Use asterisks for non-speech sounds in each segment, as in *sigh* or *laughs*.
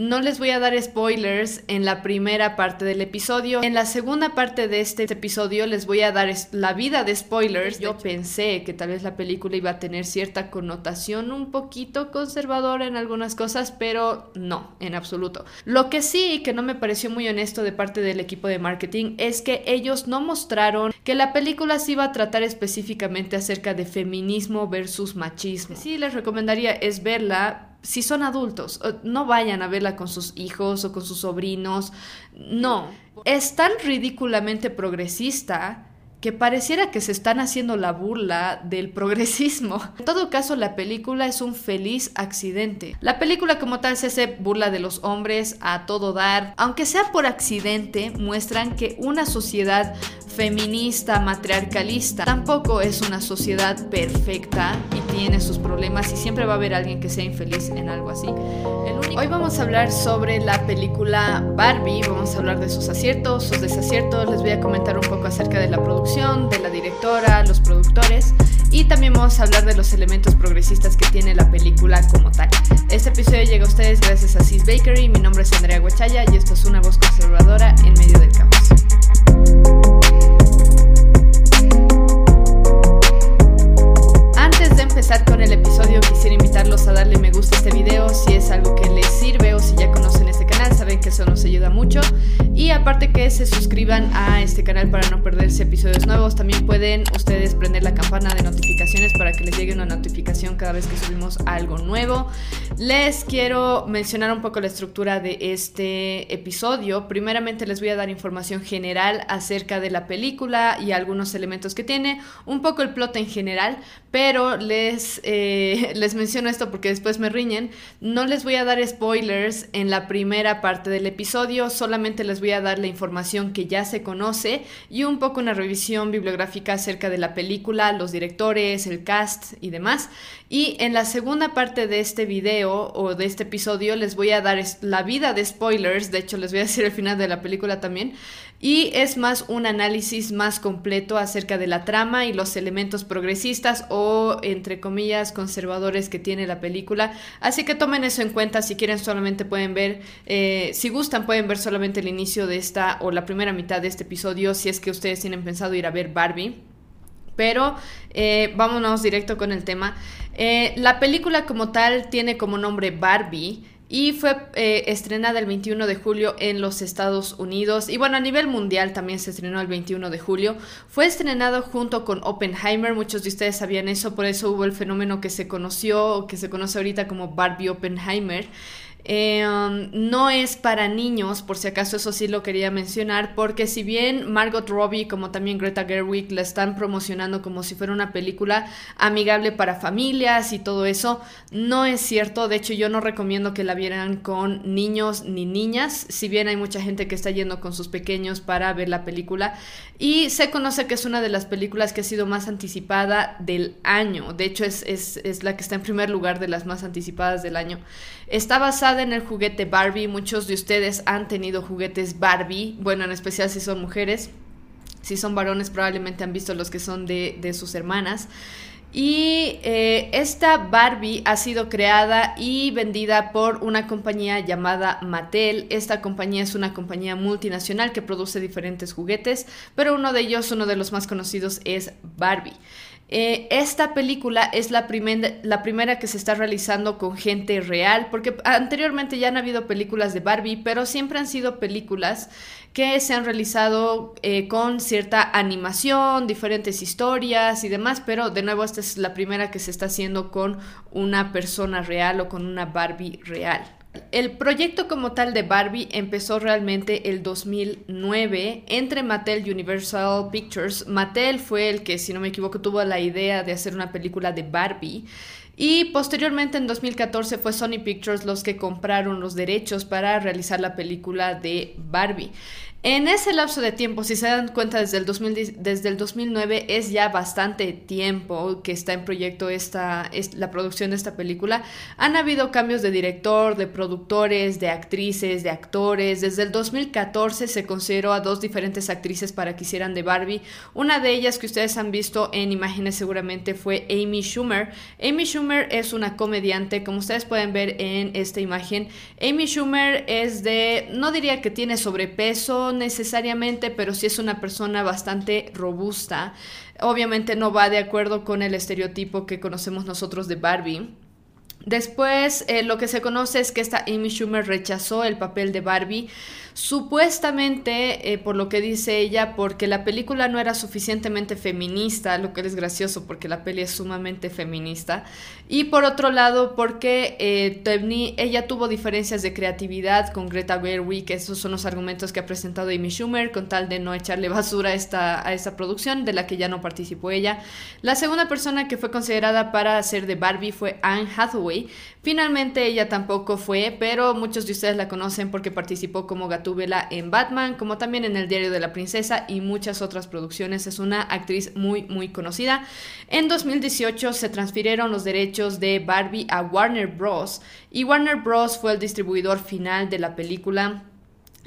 No les voy a dar spoilers en la primera parte del episodio. En la segunda parte de este episodio les voy a dar la vida de spoilers. Yo pensé que tal vez la película iba a tener cierta connotación un poquito conservadora en algunas cosas, pero no, en absoluto. Lo que sí que no me pareció muy honesto de parte del equipo de marketing es que ellos no mostraron que la película se iba a tratar específicamente acerca de feminismo versus machismo. Sí, les recomendaría es verla si son adultos, no vayan a verla con sus hijos o con sus sobrinos. No, es tan ridículamente progresista que pareciera que se están haciendo la burla del progresismo. *laughs* En todo caso, la película es un feliz accidente. La película como tal se hace burla de los hombres a todo dar. Aunque sea por accidente, muestran que una sociedad feminista, matriarcalista. Tampoco es una sociedad perfecta y tiene sus problemas y siempre va a haber alguien que sea infeliz en algo así. Hoy vamos a hablar sobre la película Barbie, vamos a hablar de sus aciertos, sus desaciertos, les voy a comentar un poco acerca de la producción, de la directora, los productores y también vamos a hablar de los elementos progresistas que tiene la película como tal. Este episodio llega a ustedes gracias a Sis Bakery, mi nombre es Andrea Guachaya y esto es una voz conservadora en medio del caos. Empezar con el episodio, quisiera invitarlos a darle me gusta a este video si es algo que les sirve o si ya conocen este canal, saben que eso nos ayuda mucho. Y aparte que se suscriban a este canal para no perderse episodios nuevos. También pueden ustedes prender la campana de notificaciones para que les llegue una notificación cada vez que subimos algo nuevo. Les quiero mencionar un poco la estructura de este episodio. Primeramente les voy a dar información general acerca de la película y algunos elementos que tiene, un poco el plot en general, pero les, eh, *laughs* les menciono esto porque después me riñen. No les voy a dar spoilers en la primera parte del episodio, solamente les voy a dar la información que ya se conoce y un poco una revisión bibliográfica acerca de la película, los directores, el cast y demás. Y en la segunda parte de este video o de este episodio les voy a dar la vida de spoilers, de hecho les voy a decir el final de la película también, y es más un análisis más completo acerca de la trama y los elementos progresistas o entre comillas conservadores que tiene la película. Así que tomen eso en cuenta, si quieren solamente pueden ver, eh, si gustan pueden ver solamente el inicio de esta o la primera mitad de este episodio si es que ustedes tienen pensado ir a ver Barbie. Pero eh, vámonos directo con el tema. Eh, la película como tal tiene como nombre Barbie y fue eh, estrenada el 21 de julio en los Estados Unidos y bueno, a nivel mundial también se estrenó el 21 de julio. Fue estrenado junto con Oppenheimer, muchos de ustedes sabían eso, por eso hubo el fenómeno que se conoció, que se conoce ahorita como Barbie Oppenheimer. Eh, um, no es para niños, por si acaso eso sí lo quería mencionar, porque si bien Margot Robbie como también Greta Gerwig la están promocionando como si fuera una película amigable para familias y todo eso, no es cierto. De hecho, yo no recomiendo que la vieran con niños ni niñas, si bien hay mucha gente que está yendo con sus pequeños para ver la película. Y se conoce que es una de las películas que ha sido más anticipada del año. De hecho, es, es, es la que está en primer lugar de las más anticipadas del año. Está basada en el juguete Barbie. Muchos de ustedes han tenido juguetes Barbie. Bueno, en especial si son mujeres. Si son varones, probablemente han visto los que son de, sus hermanas. Y eh, esta Barbie ha sido creada y vendida por una compañía llamada Mattel. Esta compañía es una compañía multinacional que produce diferentes juguetes, pero uno de ellos, uno de los más conocidos, es Barbie. Eh, esta película es la, primera que se está realizando con gente real, porque anteriormente ya han habido películas de Barbie, pero siempre han sido películas que se han realizado eh, con cierta animación, diferentes historias y demás, pero de nuevo esta es la primera que se está haciendo con una persona real o con una Barbie real. El proyecto como tal de Barbie empezó realmente el 2009 entre Mattel y Universal Pictures. Mattel fue el que, si no me equivoco, tuvo la idea de hacer una película de Barbie. Y posteriormente en 2014 fue Sony Pictures los que compraron los derechos para realizar la película de Barbie. En ese lapso de tiempo, si se dan cuenta desde el, 2000, desde el 2009, es ya bastante tiempo que está en proyecto esta, es, la producción de esta película. Han habido cambios de director, de productores, de actrices, de actores. Desde el 2014 se consideró a dos diferentes actrices para que hicieran de Barbie. Una de ellas que ustedes han visto en imágenes seguramente fue Amy Schumer. Amy Schumer es una comediante, como ustedes pueden ver en esta imagen. Amy Schumer es de, no diría que tiene sobrepeso necesariamente, pero sí es una persona bastante robusta. Obviamente no va de acuerdo con el estereotipo que conocemos nosotros de Barbie. Después, eh, lo que se conoce es que esta Amy Schumer rechazó el papel de Barbie Supuestamente, eh, por lo que dice ella, porque la película no era suficientemente feminista, lo que es gracioso porque la peli es sumamente feminista. Y por otro lado, porque eh, ella tuvo diferencias de creatividad con Greta Gerwig, esos son los argumentos que ha presentado Amy Schumer, con tal de no echarle basura a esta, a esta producción, de la que ya no participó ella. La segunda persona que fue considerada para hacer de Barbie fue Anne Hathaway. Finalmente ella tampoco fue, pero muchos de ustedes la conocen porque participó como Gatúbela en Batman, como también en El Diario de la Princesa y muchas otras producciones. Es una actriz muy, muy conocida. En 2018 se transfirieron los derechos de Barbie a Warner Bros. y Warner Bros. fue el distribuidor final de la película.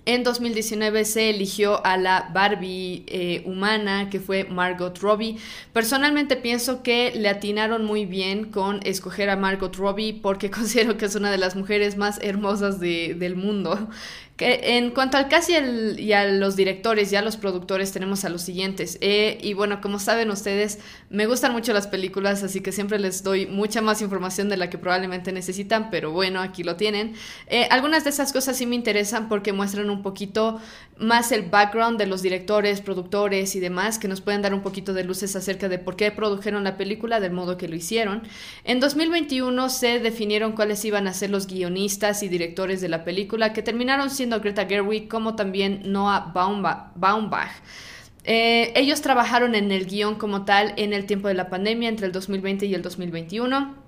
En 2019 se eligió a la Barbie eh, humana, que fue Margot Robbie. Personalmente pienso que le atinaron muy bien con escoger a Margot Robbie porque *laughs* considero que es una de las mujeres más hermosas del mundo en cuanto al casi y a los directores y a los productores tenemos a los siguientes. Eh, y bueno, como saben ustedes, me gustan mucho las películas, así que siempre les doy mucha más información de la que probablemente necesitan, pero bueno, aquí lo tienen. Eh, algunas de esas cosas sí me interesan porque muestran un poquito más el background de los directores, productores y demás, que nos pueden dar un poquito de luces acerca de por qué produjeron la película del modo que lo hicieron. En 2021 se definieron cuáles iban a ser los guionistas y directores de la película, que terminaron siendo Greta Gerwig como también Noah Baumbach. Eh, ellos trabajaron en el guion como tal en el tiempo de la pandemia, entre el 2020 y el 2021.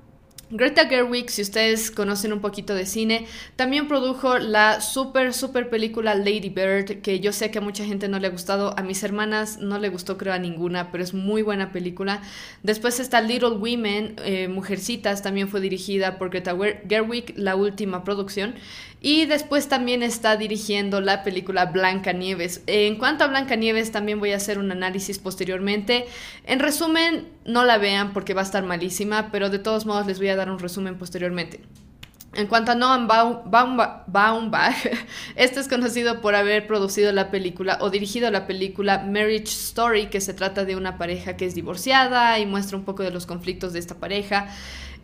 Greta Gerwig, si ustedes conocen un poquito de cine, también produjo la super, super película Lady Bird, que yo sé que a mucha gente no le ha gustado, a mis hermanas no le gustó creo a ninguna, pero es muy buena película. Después está Little Women, eh, Mujercitas, también fue dirigida por Greta Gerwig, la última producción. Y después también está dirigiendo la película Blanca Nieves. En cuanto a Blanca Nieves, también voy a hacer un análisis posteriormente. En resumen, no la vean porque va a estar malísima, pero de todos modos les voy a dar un resumen posteriormente. En cuanto a Noam Baumbach, *laughs* este es conocido por haber producido la película o dirigido la película Marriage Story, que se trata de una pareja que es divorciada y muestra un poco de los conflictos de esta pareja.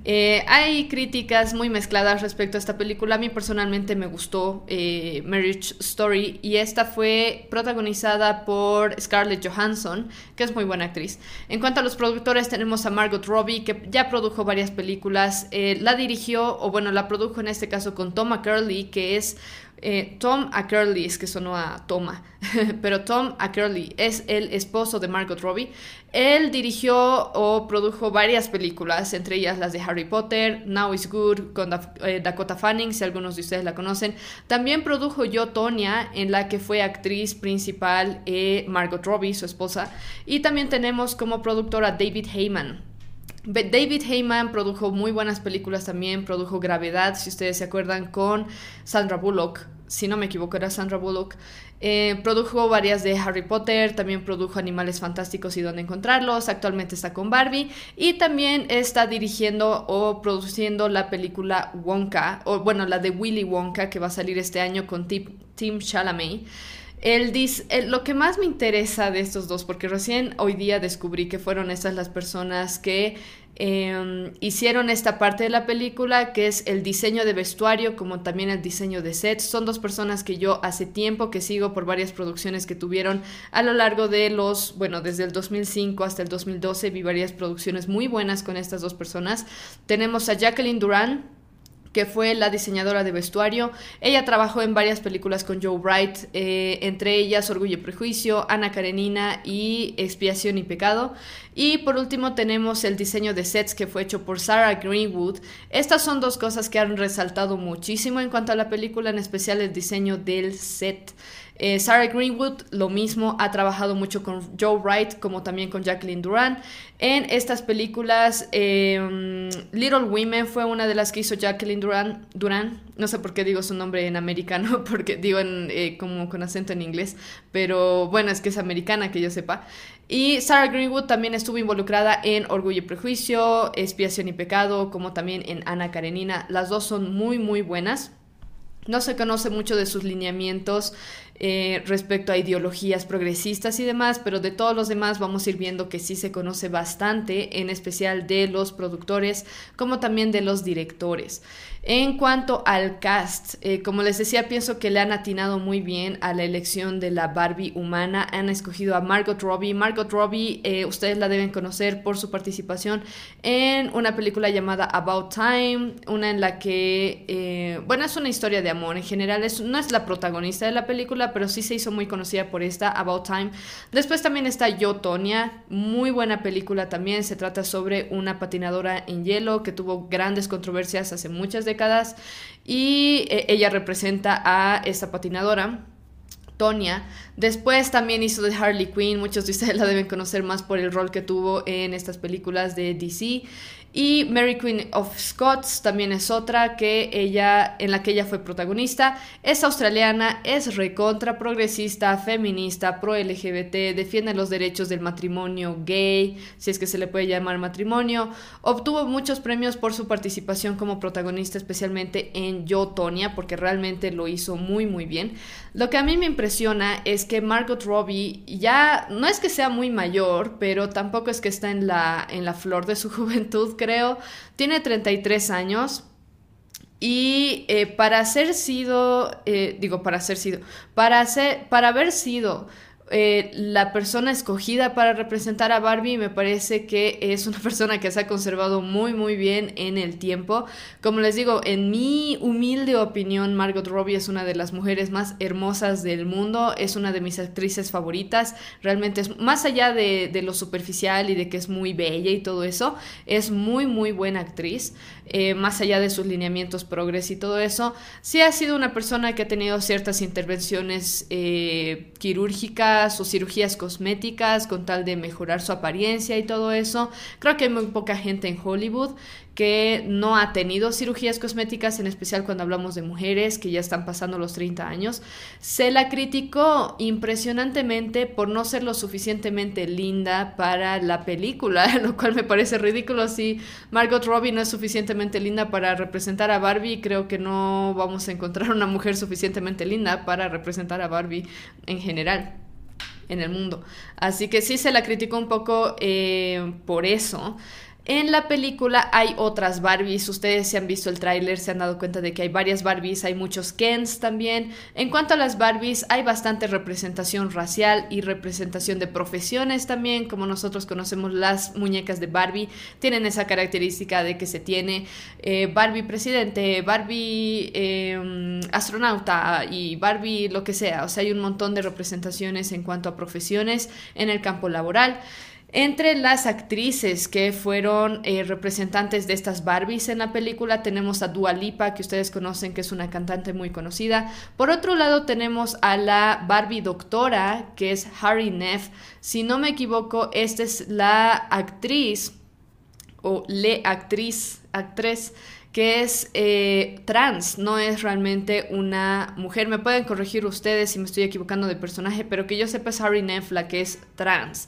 Eh, hay críticas muy mezcladas respecto a esta película. A mí personalmente me gustó eh, Marriage Story y esta fue protagonizada por Scarlett Johansson, que es muy buena actriz. En cuanto a los productores, tenemos a Margot Robbie, que ya produjo varias películas. Eh, la dirigió, o bueno, la produjo en este caso con Tom Curley, que es eh, Tom Ackerley, es que sonó a Toma, *laughs* pero Tom Ackerley es el esposo de Margot Robbie. Él dirigió o produjo varias películas, entre ellas las de Harry Potter, Now is Good, con eh, Dakota Fanning, si algunos de ustedes la conocen. También produjo Yo, Tonya, en la que fue actriz principal eh, Margot Robbie, su esposa. Y también tenemos como productora David Heyman. David Heyman produjo muy buenas películas también, produjo Gravedad, si ustedes se acuerdan, con Sandra Bullock, si no me equivoco era Sandra Bullock. Eh, produjo varias de Harry Potter, también produjo Animales Fantásticos y Dónde Encontrarlos, actualmente está con Barbie y también está dirigiendo o produciendo la película Wonka, o bueno, la de Willy Wonka que va a salir este año con Tim Chalamet. El lo que más me interesa de estos dos, porque recién hoy día descubrí que fueron estas las personas que em, hicieron esta parte de la película, que es el diseño de vestuario, como también el diseño de sets. Son dos personas que yo hace tiempo que sigo por varias producciones que tuvieron a lo largo de los, bueno, desde el 2005 hasta el 2012, vi varias producciones muy buenas con estas dos personas. Tenemos a Jacqueline Duran que fue la diseñadora de vestuario. Ella trabajó en varias películas con Joe Bright, eh, entre ellas Orgullo y Prejuicio, Ana Karenina y Expiación y Pecado. Y por último tenemos el diseño de sets que fue hecho por Sarah Greenwood. Estas son dos cosas que han resaltado muchísimo en cuanto a la película, en especial el diseño del set. Eh, Sarah Greenwood, lo mismo, ha trabajado mucho con Joe Wright como también con Jacqueline Duran. En estas películas, em, Little Women fue una de las que hizo Jacqueline Duran, Duran. No sé por qué digo su nombre en americano, *laughs* porque digo eh, como con acento en inglés, pero bueno, es que es americana, que yo sepa. Y Sarah Greenwood también estuvo involucrada en Orgullo y Prejuicio, Expiación y Pecado, como también en Ana Karenina. Las dos son muy, muy buenas. No se conoce mucho de sus lineamientos eh, respecto a ideologías progresistas y demás, pero de todos los demás vamos a ir viendo que sí se conoce bastante, en especial de los productores como también de los directores. En cuanto al cast, eh, como les decía, pienso que le han atinado muy bien a la elección de la Barbie humana. Han escogido a Margot Robbie. Margot Robbie, eh, ustedes la deben conocer por su participación en una película llamada About Time, una en la que, eh, bueno, es una historia de amor. En general, es, no es la protagonista de la película, pero sí se hizo muy conocida por esta, About Time. Después también está Yo, Tonya, muy buena película también. Se trata sobre una patinadora en hielo que tuvo grandes controversias hace muchas décadas y eh, ella representa a esta patinadora. Tonya. Después también hizo de Harley Quinn, muchos de ustedes *laughs* la deben conocer más por el rol que tuvo en estas películas de DC. Y Mary Queen of Scots también es otra que ella, en la que ella fue protagonista. Es australiana, es recontra progresista, feminista, pro LGBT, defiende los derechos del matrimonio gay, si es que se le puede llamar matrimonio. Obtuvo muchos premios por su participación como protagonista, especialmente en Yo Tonya, porque realmente lo hizo muy muy bien. Lo que a mí me es que Margot Robbie ya no es que sea muy mayor, pero tampoco es que está en la, en la flor de su *laughs* juventud creo. Tiene 33 años. Y eh, para haber sido, eh, digo, para haber sido, para, ser, para haber sido eh, la persona escogida para representar a Barbie me parece que es una *laughs* persona que se ha conservado muy muy bien en el tiempo. Como les digo, en mi humilde opinión, Margot Robbie es una de las mujeres más hermosas del mundo, es una de mis actrices favoritas, realmente es más allá de, lo superficial y de que es muy bella y todo eso, es muy muy buena actriz. Eh, más allá de sus lineamientos progres y todo eso, sí ha sido una persona que ha tenido ciertas intervenciones eh, quirúrgicas o cirugías cosméticas con tal de mejorar su apariencia y todo eso. Creo que hay muy poca gente en Hollywood que no ha tenido cirugías cosméticas, en especial cuando hablamos de mujeres que ya están pasando los 30 años. Se la criticó impresionantemente por no ser lo suficientemente linda para la película, *laughs* lo cual me parece ridículo. Si Margot Robbie no es suficientemente linda para representar a Barbie, creo que no vamos a encontrar una mujer suficientemente linda para representar a Barbie en general en el mundo. Así que sí se la criticó un poco eh, por eso. En la película hay otras Barbies, ustedes si han visto el tráiler se han dado cuenta de que hay varias Barbies, hay muchos Kens también. En cuanto a las Barbies, hay bastante representación racial y representación de profesiones también, como nosotros conocemos las muñecas de Barbie, tienen esa característica de que se tiene eh, Barbie presidente, Barbie em, astronauta y Barbie lo que sea, o sea, hay un montón de representaciones en cuanto a profesiones en el campo laboral. Entre las actrices que fueron eh, representantes de estas Barbies en la película tenemos a Dua Lipa, que ustedes conocen que es una cantante muy conocida. Por otro lado tenemos a la Barbie doctora, que es Harry Neff. Si no me equivoco, esta es la actriz o le actriz, actriz que es eh, trans, no es realmente una mujer. Me pueden corregir ustedes si me estoy equivocando de personaje, pero que yo sepa es Harry Neff la que es trans.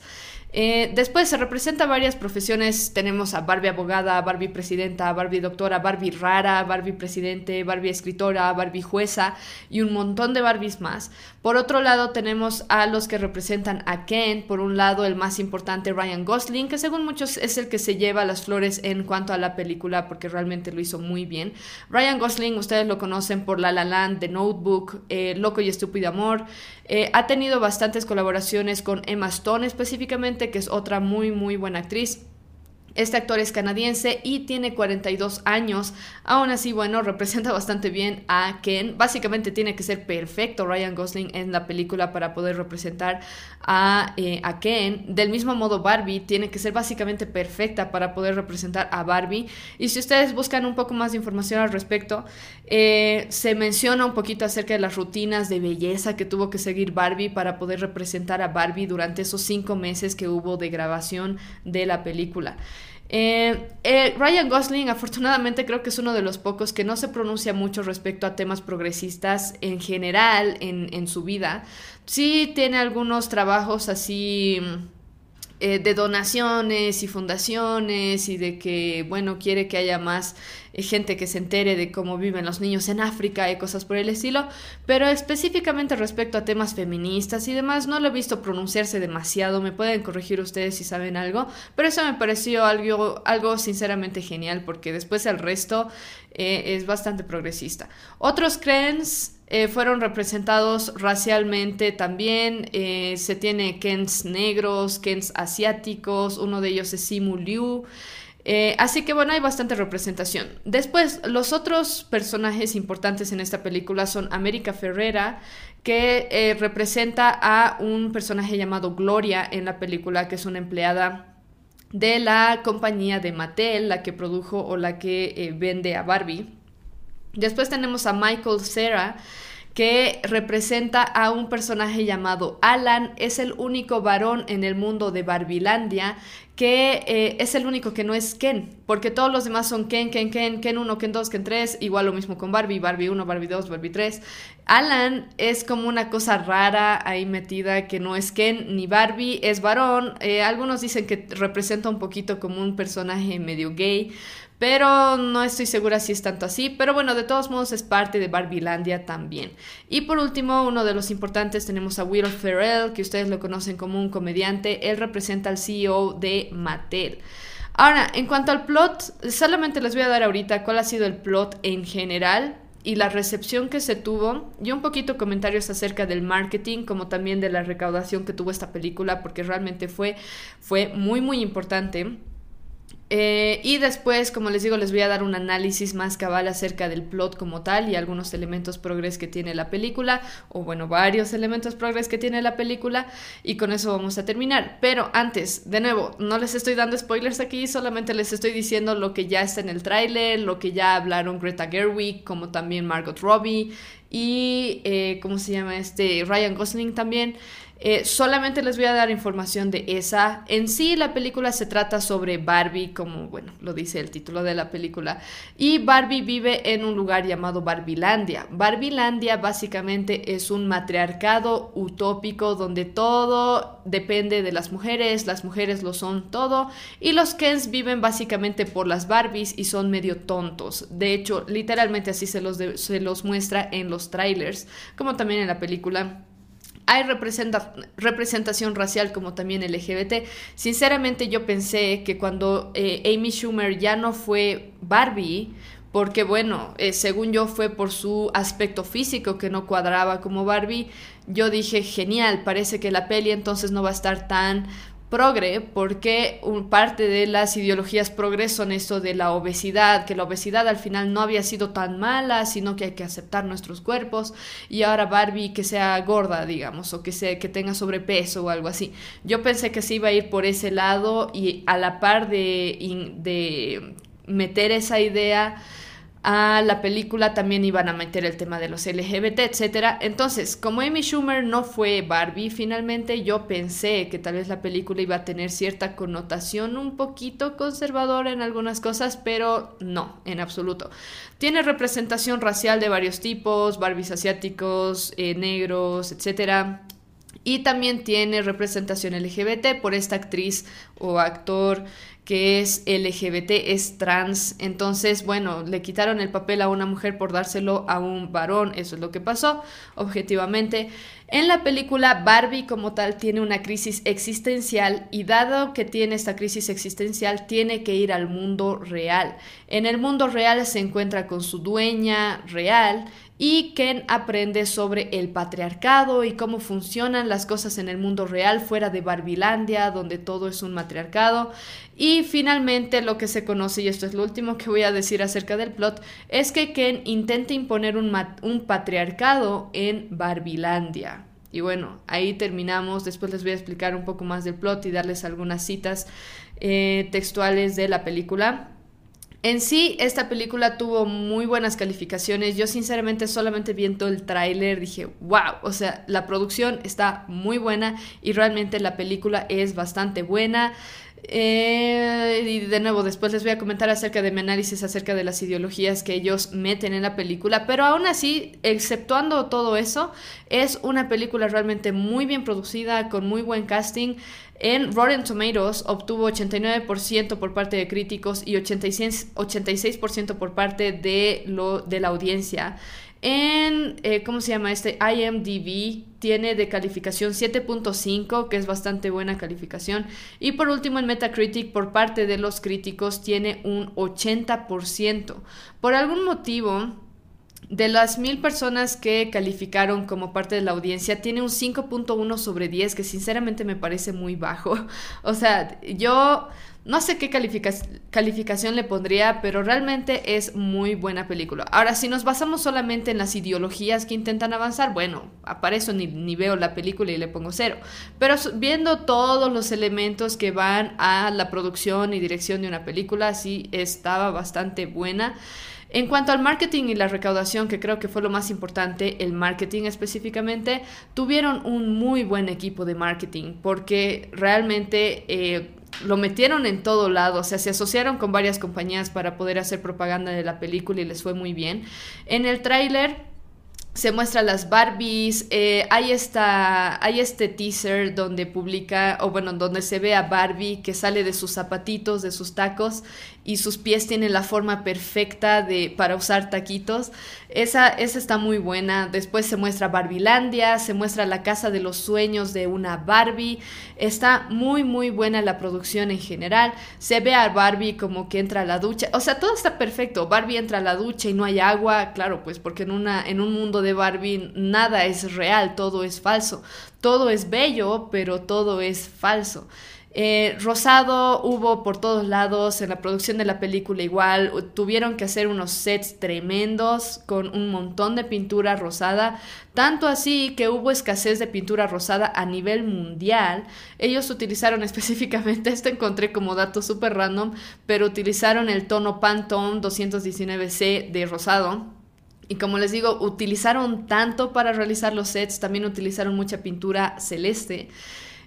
Eh, después se representa varias profesiones. Tenemos a Barbie abogada, Barbie presidenta, Barbie doctora, Barbie rara, Barbie presidente, Barbie escritora, Barbie jueza y un montón de Barbies más. Por otro lado tenemos a los que representan a Ken. Por un lado el más importante Ryan Gosling, que según muchos es el que se lleva las flores en cuanto a la película porque realmente lo hizo muy bien. Ryan Gosling, ustedes lo conocen por La La Land, The Notebook, eh, Loco y Estúpido Amor. Eh, ha tenido bastantes colaboraciones con Emma Stone específicamente que es otra muy, muy buena actriz. Este actor es canadiense y tiene 42 años. Aún así, bueno, representa bastante bien a Ken. Básicamente tiene que ser perfecto Ryan Gosling en la película para poder representar a, eh, a, Ken. Del mismo modo, Barbie tiene que ser básicamente perfecta para poder representar a Barbie. Y si ustedes buscan un poco más de información al respecto, eh, se menciona un poquito acerca de las rutinas de belleza que tuvo que seguir Barbie para poder representar a Barbie durante esos cinco meses que hubo de grabación de la película. Eh, eh, Ryan Gosling, afortunadamente, creo que es uno de los pocos que no se pronuncia mucho respecto a temas progresistas en general en, en su vida. Sí tiene algunos trabajos así eh, de donaciones y fundaciones y de que, bueno, quiere que haya más eh, gente que se entere de cómo viven los niños en África y cosas por el estilo, pero específicamente respecto a temas feministas y demás, no lo he visto pronunciarse demasiado, me pueden corregir ustedes si saben algo, pero eso me pareció algo, algo sinceramente genial porque después el resto eh, es bastante progresista. Otros creen eh, fueron representados racialmente también. Eh, se tiene Kens negros, Kens asiáticos, uno de ellos es Simu Liu. Eh, así que bueno, hay bastante representación. Después, los otros personajes importantes en esta película son América Ferrera, que representa a un personaje llamado Gloria en la película, que es una empleada de la compañía de Mattel, la que produjo o la que vende a Barbie. Después tenemos a Michael Cera, que representa a un personaje llamado Alan. Es el único varón en el mundo de Barbilandia que eh, es el único que no es Ken, porque todos los demás son Ken, Ken, Ken, Ken 1, Ken 2, Ken 3, igual lo mismo con Barbie, Barbie 1, Barbie 2, Barbie 3. Alan es como una cosa rara ahí metida que no es Ken ni Barbie, es varón. Eh, algunos dicen que representa un poquito como un personaje medio gay, pero no estoy segura si es tanto así. Pero bueno, de todos modos es parte de Barbielandia también. Y por último, uno de los importantes tenemos a Will Ferrell, que ustedes lo conocen como un comediante. Él representa al CEO de Mattel. Ahora, en cuanto al plot, solamente les voy a dar ahorita cuál ha sido el plot en general y la recepción que se tuvo y un poquito comentarios acerca del marketing como también de la recaudación que tuvo esta película porque realmente fue, fue muy muy importante. Eh, y después, como les digo, les voy a dar un análisis más cabal acerca del plot como tal y algunos elementos progres que tiene la película, o bueno, varios elementos progres que tiene la película, y con eso vamos a terminar. Pero antes, de nuevo, no les estoy dando spoilers aquí, solamente les estoy diciendo lo que ya está en el tráiler, lo que ya hablaron Greta Gerwig, como también Margot Robbie, y, eh, ¿cómo se llama este? Ryan Gosling también. Eh, solamente les voy a dar información de esa. En sí, la película se trata sobre Barbie, como bueno, lo dice el título de la película. Y Barbie vive en un lugar llamado Barbilandia. Barbilandia básicamente es un matriarcado utópico donde todo depende de las mujeres, las mujeres lo son todo. Y los Kens viven básicamente por las Barbies y son medio tontos. De hecho, literalmente así se los, se los muestra en los trailers, como también en la película hay representación racial como también LGBT. Sinceramente yo pensé que cuando eh, Amy Schumer ya no fue Barbie, porque bueno, eh, según yo fue por su aspecto físico que no cuadraba como Barbie, yo dije, genial, parece que la peli entonces no va a estar tan progre, porque un, parte de las ideologías progres son esto de la obesidad, que la obesidad al final no había sido tan mala, sino que hay que aceptar nuestros cuerpos, y ahora Barbie que sea gorda, digamos, o que, sea, que tenga sobrepeso o algo así. Yo pensé que se iba a ir por ese lado y a la par de, de meter esa idea a la película también iban a meter el tema de los LGBT, etc. Entonces, como Amy Schumer no fue Barbie, finalmente yo pensé que tal vez la película iba a tener cierta connotación un poquito conservadora en algunas cosas, pero no, en absoluto. Tiene representación racial de varios tipos, Barbies asiáticos, eh, negros, etc. Y también tiene representación LGBT por esta actriz o actor que es LGBT, es trans. Entonces, bueno, le quitaron el papel a una mujer por dárselo a un varón. Eso es lo que pasó, objetivamente. En la película, Barbie como tal tiene una crisis existencial y dado que tiene esta crisis existencial, tiene que ir al mundo real. En el mundo real se encuentra con su dueña real y Ken aprende sobre el patriarcado y cómo funcionan las cosas en el mundo real fuera de Barbilandia, donde todo es un matriarcado. Y finalmente lo que se conoce, y esto es lo último que voy a decir acerca del plot, es que Ken intenta imponer un, patriarcado en Barbilandia. Y bueno, ahí terminamos. Después les voy a explicar un poco más del plot y darles algunas citas eh, textuales de la película. En sí, esta película tuvo muy buenas calificaciones. Yo sinceramente solamente viendo el tráiler dije, wow, o sea, la producción está muy buena y realmente la película es bastante buena. Eh, y de nuevo, después les voy a comentar acerca de mi análisis acerca de las ideologías que ellos meten en la película, pero aún así, exceptuando todo eso, es una película realmente muy bien producida, con muy buen casting. En Rotten Tomatoes obtuvo 89% por parte de críticos y 86%, 86 por parte de, lo, de la audiencia. En, eh, ¿cómo se llama este? IMDB tiene de calificación 7.5, que es bastante buena calificación. Y por último, en Metacritic, por parte de los críticos, tiene un 80%. Por algún motivo, de las mil personas que calificaron como parte de la audiencia, tiene un 5.1 sobre 10, que sinceramente me parece muy bajo. *laughs* O sea, yo no sé qué calificación le pondría, pero realmente es muy buena película. Ahora, si nos basamos solamente en las ideologías que intentan avanzar, bueno, para eso ni, ni veo la película y le pongo cero. Pero viendo todos los elementos que van a la producción y dirección de una película, sí estaba bastante buena. En cuanto al marketing y la recaudación, que creo que fue lo más importante, el marketing específicamente, tuvieron un muy buen equipo de marketing porque realmente... Eh, lo metieron en todo lado, o sea, se asociaron con varias compañías para poder hacer propaganda de la película y les fue muy bien. En el tráiler se muestra las Barbies, eh, hay, esta, hay este teaser donde publica, o bueno, donde se ve a Barbie que sale de sus zapatitos, de sus tacos, y sus pies tienen la forma perfecta de, para usar taquitos. Esa, esa está muy buena. Después se muestra Barbilandia, se muestra la casa de los sueños de una Barbie. Está muy, muy buena la producción en general. Se ve a Barbie como que entra a la ducha. O sea, todo está perfecto. Barbie entra a la ducha y no hay agua. Claro, pues porque en, una, en un mundo de Barbie nada es real, todo es falso. Todo es bello, pero todo es falso. Eh, rosado hubo por todos lados, en la producción de la película igual, tuvieron que hacer unos sets tremendos con un montón de pintura rosada, tanto así que hubo escasez de pintura rosada a nivel mundial. Ellos utilizaron *laughs* específicamente, esto encontré como dato súper random, pero utilizaron el tono Pantone 219C de rosado. Y como les digo, utilizaron tanto para realizar los sets, también utilizaron mucha pintura celeste.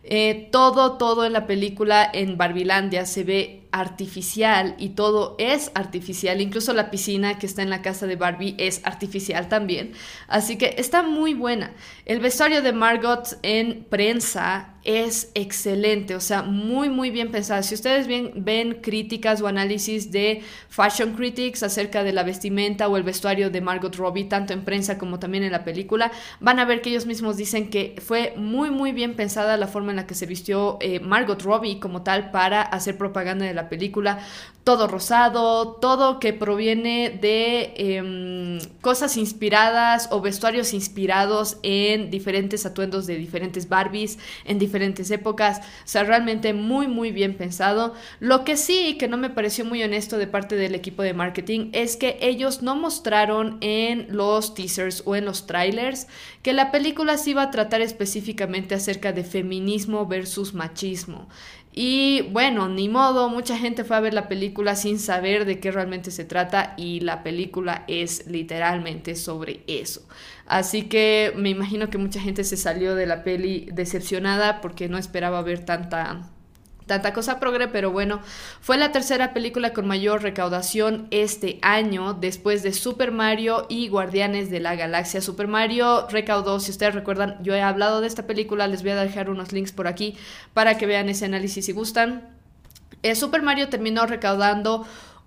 Eh, todo, todo en la película en Barbilandia se ve artificial y todo es artificial, incluso la piscina que está en la casa de Barbie es artificial también, así que está muy buena. El vestuario de Margot en prensa es excelente, o sea, muy muy bien pensada. Si ustedes ven, ven críticas o análisis de Fashion Critics acerca de la vestimenta o el vestuario de Margot Robbie, tanto en prensa como también en la película, van a ver que ellos mismos dicen que fue muy muy bien pensada la forma en la que se vistió eh, Margot Robbie como tal para hacer propaganda de la película, todo rosado, todo que proviene de em, cosas inspiradas o vestuarios inspirados en diferentes atuendos de diferentes Barbies, en diferentes épocas, o sea, realmente muy, muy bien pensado. Lo que sí, que no me pareció muy honesto de parte del equipo de marketing, es que ellos no mostraron en los teasers o en los trailers que la película se iba a tratar específicamente acerca de feminismo versus machismo. Y bueno, ni modo, mucha gente fue a ver la película sin saber de qué realmente se trata y la película es literalmente sobre eso. Así que me imagino que mucha gente se salió de la peli decepcionada porque no esperaba ver tanta tanta cosa progre, pero bueno, fue la tercera película con mayor recaudación este año, después de Super Mario y Guardianes de la Galaxia. Super Mario recaudó, si ustedes recuerdan, yo he hablado de esta película, les voy a dejar unos links por aquí para que vean ese análisis si gustan. Eh, Super Mario terminó recaudando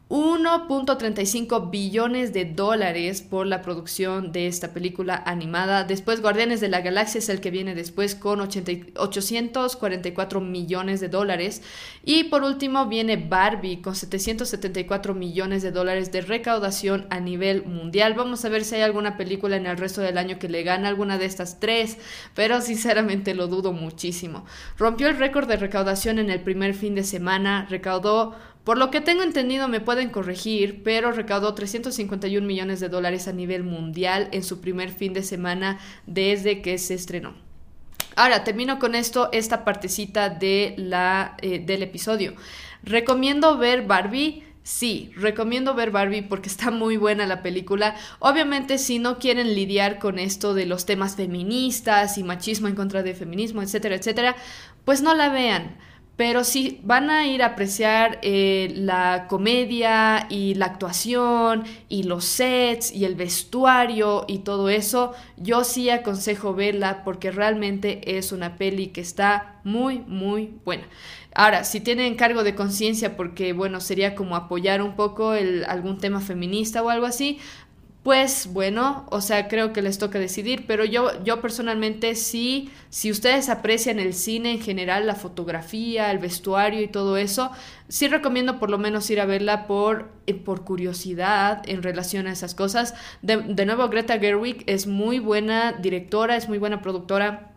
1.35 billones de dólares por la producción de esta película animada. Después Guardianes de la Galaxia es el que viene después con 844 millones de dólares. Y por último viene Barbie con 774 millones de dólares de recaudación a nivel mundial. Vamos a ver si hay alguna película en el resto del año que le gane alguna de estas tres, pero sinceramente lo dudo muchísimo. Rompió el récord de recaudación en el primer fin de semana, recaudó por lo que tengo entendido, me pueden corregir, pero recaudó 351 millones de dólares a nivel mundial en su primer fin de semana desde que se estrenó. Ahora, termino con esto, esta partecita de la, eh, del episodio. ¿Recomiendo ver Barbie? Sí, recomiendo ver Barbie porque está muy buena la película. Obviamente si no quieren lidiar con esto de los temas feministas y machismo en contra de feminismo, etcétera, etcétera, pues no la vean pero si van a ir a apreciar eh, la comedia y la actuación y los sets y el vestuario y todo eso, yo sí aconsejo verla porque realmente es una peli que está muy, muy buena. Ahora, si tienen cargo de conciencia porque, bueno, sería como apoyar un poco algún tema feminista o algo así, pues bueno, o sea, creo que les toca decidir, pero yo, yo personalmente sí, si ustedes aprecian el cine en general, la fotografía, el vestuario y todo eso, sí recomiendo por lo menos ir a verla por, eh, por curiosidad en relación a esas cosas. De, nuevo, Greta Gerwig es muy buena directora, es muy buena productora.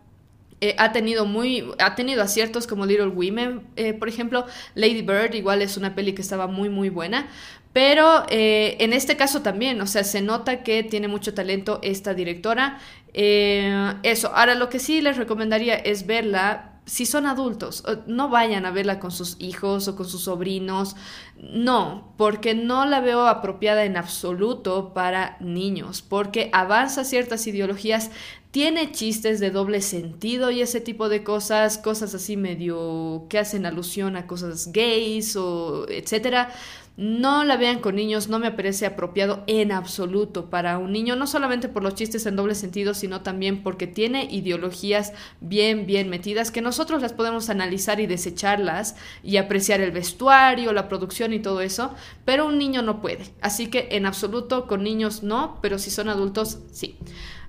Eh, ha tenido muy ha tenido aciertos como Little Women eh, por ejemplo Lady Bird igual es una peli que estaba muy muy buena pero eh, en este caso también, o sea, se nota que tiene mucho talento esta directora. Eso, ahora lo que sí les recomendaría es verla si son adultos, no vayan a verla con sus hijos o con sus sobrinos, no, porque no la veo apropiada en absoluto para niños, porque avanza ciertas ideologías, tiene chistes de doble sentido y ese tipo de cosas, cosas así medio que hacen alusión a cosas gays o etcétera no la vean con niños, no me parece apropiado en absoluto para un niño, no solamente por los chistes en doble sentido, sino también porque tiene ideologías bien, bien metidas que nosotros las podemos analizar y desecharlas y apreciar el vestuario, la producción y todo eso, pero un niño no puede. Así que en absoluto con niños no, pero si son adultos sí.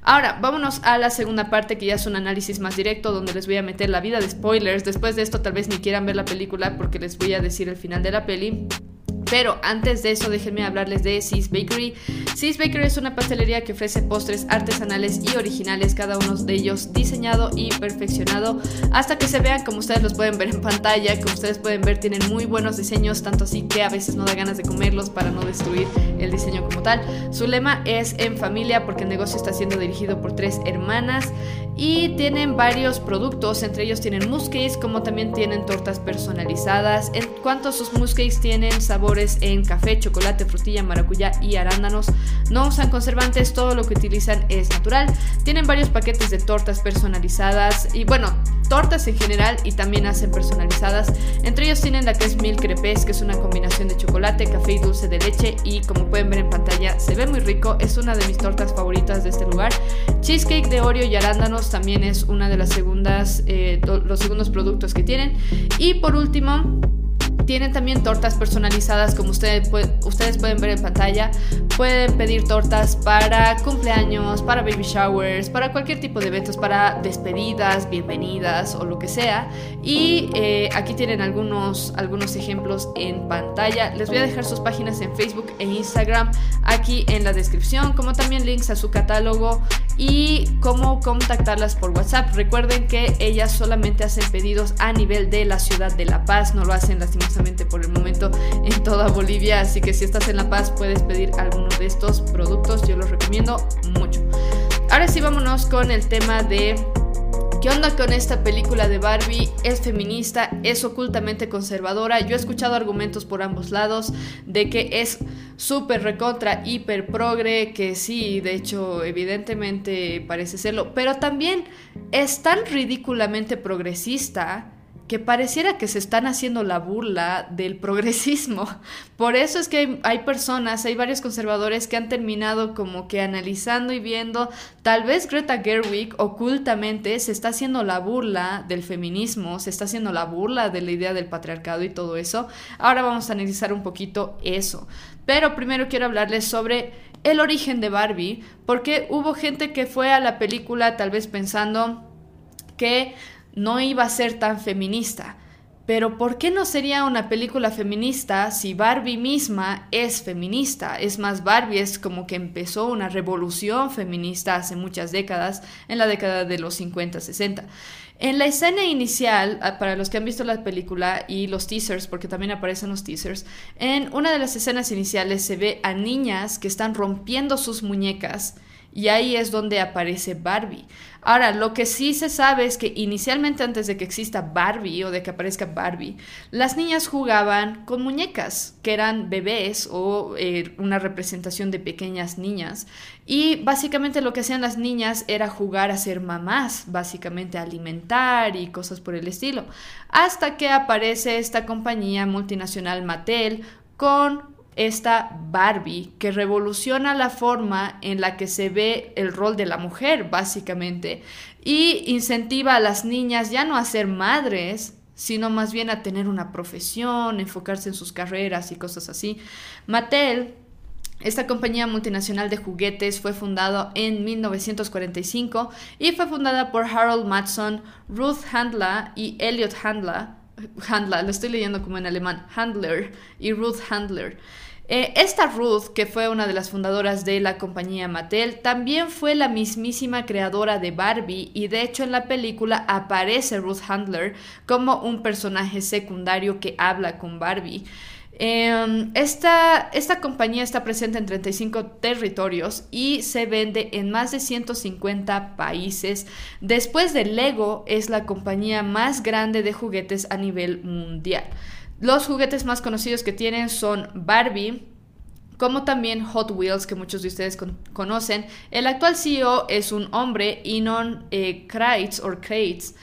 Ahora, vámonos a la segunda parte que ya es un análisis más directo donde les voy a meter la vida de spoilers. Después de esto tal vez ni quieran ver la película porque les voy a decir el final de la peli. Pero antes de eso, déjenme hablarles de Sis Bakery. Sis Bakery es una pastelería que ofrece postres artesanales y originales, cada uno de ellos diseñado y perfeccionado hasta que se vean como ustedes los pueden ver en pantalla. Como ustedes pueden ver, tienen muy buenos diseños, tanto así que a veces no da ganas de comerlos para no destruir el diseño como tal. Su lema es en familia porque el negocio está siendo dirigido por tres hermanas y tienen varios productos, entre ellos tienen mousse como también tienen tortas personalizadas. En cuanto a sus mousse tienen en café, chocolate, frutilla, maracuyá y arándanos. No usan conservantes, todo lo que utilizan es natural. Tienen varios paquetes de tortas personalizadas y bueno, tortas en general y también hacen personalizadas. Entre ellos tienen la que es Mil Crepes, que es una combinación de chocolate, café y dulce de leche y como pueden ver en pantalla se ve muy rico, es una de mis tortas favoritas de este lugar. Cheesecake de Oreo y arándanos también es una de las segundas, eh, los segundos productos que tienen. Y por último, tienen también tortas personalizadas como ustedes, pueden ver en pantalla. Pueden pedir tortas para cumpleaños, para baby showers, para cualquier tipo de eventos, para despedidas, bienvenidas o lo que sea. Y eh, aquí tienen algunos, algunos ejemplos en pantalla. Les voy a dejar sus páginas en Facebook e Instagram aquí en la descripción, como también links a su catálogo y cómo contactarlas por WhatsApp. Recuerden que ellas solamente hacen pedidos a nivel de la ciudad de La Paz, no lo hacen lastimosamente por el momento en toda Bolivia, así que si estás en La Paz puedes pedir alguno de estos productos, yo los recomiendo mucho. Ahora sí vámonos con el tema de ¿Qué onda con esta película de Barbie? Es feminista, es ocultamente conservadora. Yo he escuchado argumentos por ambos lados de que es súper recontra, hiper progre, que sí, de hecho, evidentemente parece serlo, pero también es tan ridículamente progresista que pareciera que se están haciendo la burla del progresismo. *laughs* Por eso es que hay, personas, hay varios conservadores que han terminado como que analizando y viendo, tal vez Greta Gerwig ocultamente se está haciendo la burla del feminismo, se está haciendo la burla de la idea del patriarcado y todo eso. Ahora vamos a analizar un poquito eso. Pero primero quiero hablarles sobre el origen de Barbie, porque hubo gente que fue a la película tal vez pensando que no iba a ser tan feminista. Pero ¿por qué no sería una película feminista si Barbie misma es feminista? Es más, Barbie es como que empezó una revolución feminista hace muchas décadas, en la década de los 50, 60. En la escena inicial, ah, para los que han visto la película y los teasers, porque también aparecen los teasers, en una de las escenas iniciales se ve a niñas que están rompiendo sus muñecas y ahí es donde aparece Barbie. Ahora, lo que sí se sabe es que inicialmente antes de que exista Barbie o de que aparezca Barbie, las niñas jugaban con muñecas, que eran bebés o eh, una representación de pequeñas niñas. Y básicamente lo que hacían las niñas era jugar a ser mamás, básicamente alimentar y cosas por el estilo. Hasta que aparece esta compañía multinacional Mattel con esta Barbie que revoluciona la forma en la que se ve el rol de la mujer, básicamente, y incentiva a las niñas ya no a ser madres, sino más bien a tener una profesión, enfocarse en sus carreras y cosas así. Mattel esta compañía multinacional de juguetes fue fundada en 1945 y fue fundada por Harold Matson, Ruth Handler y Elliot Handler, Handler, lo estoy leyendo como en alemán, Handler y Ruth Handler. Eh, esta Ruth, que fue una de las fundadoras de la compañía Mattel, también fue la mismísima creadora de Barbie y de hecho en la película aparece Ruth Handler como un personaje secundario que habla con Barbie. Em, esta, esta, compañía está presente en 35 territorios y se vende en más de 150 países. Después de Lego, es la compañía más grande de juguetes a nivel mundial. Los juguetes más conocidos que tienen son Barbie, como también Hot Wheels, que muchos de ustedes conocen. El actual CEO es un hombre, Inon eh, Kreitz, o Kreitz,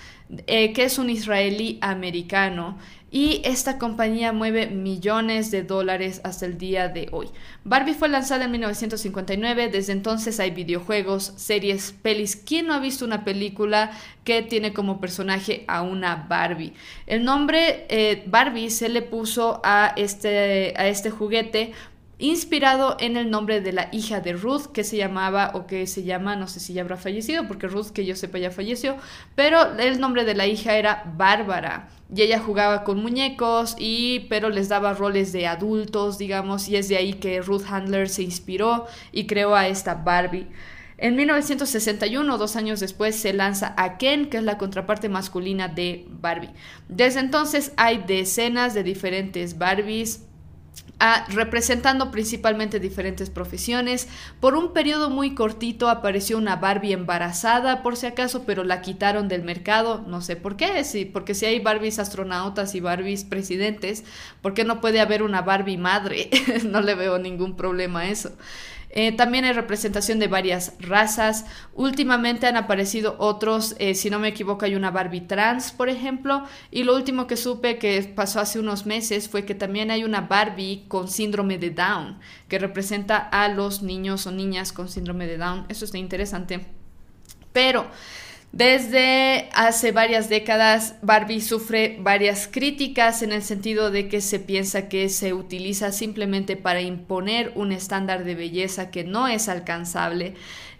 eh, que es un israelí americano y esta compañía mueve millones de dólares hasta el día de hoy. Barbie fue lanzada en 1959, desde entonces hay videojuegos, series, pelis. ¿Quién no ha visto una película que tiene como personaje a una Barbie? El nombre eh, Barbie se le puso a este, a este juguete inspirado en el nombre de la hija de Ruth, que se llamaba o que se llama, no sé si ya habrá fallecido, porque Ruth, que yo sepa, ya falleció, pero el nombre de la hija era Bárbara. Y ella jugaba con muñecos, y, pero les daba roles de adultos, digamos, y es de ahí que Ruth Handler se inspiró y creó a esta Barbie. En 1961, dos años después, se lanza a Ken, que es la contraparte masculina de Barbie. Desde entonces hay decenas de diferentes Barbies, representando principalmente diferentes profesiones. Por un periodo muy cortito apareció una Barbie embarazada, por si acaso, pero la quitaron del mercado. No sé por qué, sí, porque si hay Barbies astronautas y Barbies presidentes, ¿por qué no puede haber una Barbie madre? *laughs* no le veo ningún problema a eso. Eh, también hay representación de varias razas. Últimamente han aparecido otros, eh, si no me equivoco, hay una Barbie trans, por ejemplo. Y lo último que supe que pasó hace unos meses fue que también hay una Barbie con síndrome de Down, que representa a los niños o niñas con síndrome de Down. Eso está interesante. Pero desde hace varias décadas, Barbie sufre varias críticas en el sentido de que se piensa que se utiliza simplemente para imponer un estándar de belleza que no es alcanzable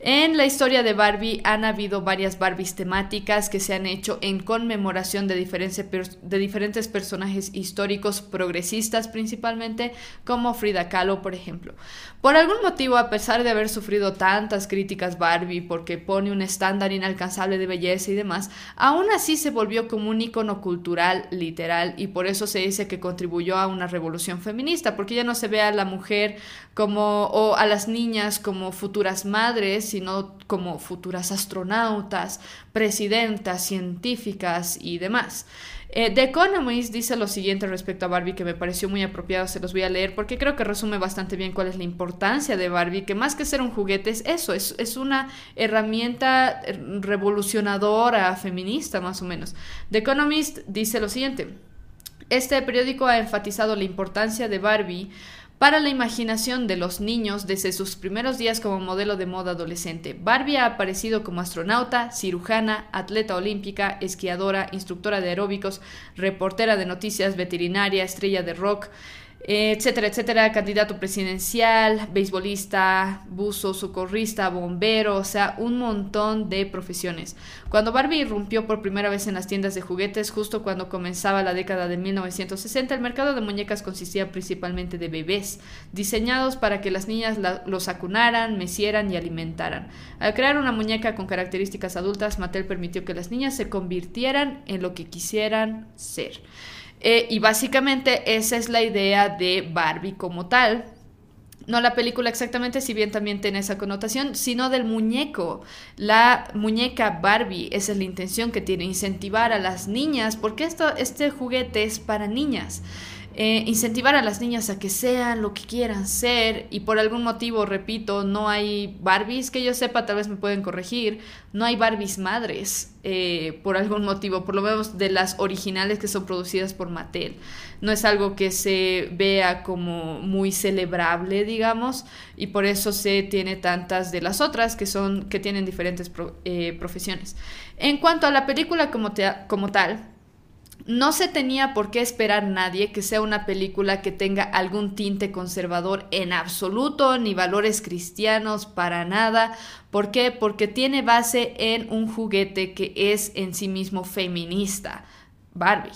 en la historia de Barbie han habido varias Barbies temáticas que se han hecho en conmemoración de, de diferentes personajes históricos progresistas principalmente, como Frida Kahlo, por ejemplo. Por algún motivo, a pesar de haber sufrido tantas críticas Barbie porque pone un estándar inalcanzable de belleza y demás, aún así se volvió como un icono cultural literal y por eso se dice que contribuyó a una revolución feminista, porque ya no se ve a la mujer como o a las niñas como futuras madres, sino como futuras astronautas, presidentas, científicas y demás. Eh, The Economist dice lo siguiente respecto a Barbie que me pareció muy apropiado, se los voy a leer porque creo que resume bastante bien cuál es la importancia de Barbie, que más que ser un juguete es eso, es, es una herramienta revolucionadora, feminista más o menos. The Economist dice lo siguiente, este periódico ha enfatizado la importancia de Barbie para la imaginación de los niños desde sus primeros días como modelo de moda adolescente. Barbie ha aparecido como astronauta, cirujana, atleta olímpica, esquiadora, instructora de aeróbicos, reportera de noticias, veterinaria, estrella de rock, etcétera, etcétera, candidato presidencial, beisbolista, buzo, socorrista, bombero, o sea, un montón de profesiones. Cuando Barbie irrumpió por primera vez en las tiendas de juguetes, justo cuando comenzaba la década de 1960, el mercado de muñecas consistía principalmente de bebés, diseñados para que las niñas los acunaran, mecieran y alimentaran. Al crear una muñeca con características adultas, Mattel permitió que las niñas se convirtieran en lo que quisieran ser. Eh, y básicamente esa es la idea de Barbie como tal. No la película exactamente, si bien también tiene esa connotación, sino del muñeco. La muñeca Barbie, esa es la intención que tiene, incentivar a las niñas, porque esto, este juguete es para niñas. Eh, incentivar a las niñas a que sean lo que quieran ser y por algún motivo, repito, no hay Barbies que yo sepa, tal vez me pueden corregir, no hay Barbies madres eh, por algún motivo, por lo menos de las originales que son producidas por Mattel. No es algo que se vea como muy celebrable, digamos, y por eso se tiene tantas de las otras que son que tienen diferentes eh, profesiones. En cuanto a la película como, como tal, no se tenía por qué esperar nadie que sea una película que tenga algún tinte conservador en absoluto, ni valores cristianos para nada. ¿Por qué? Porque tiene base en un juguete que es en sí mismo feminista, Barbie.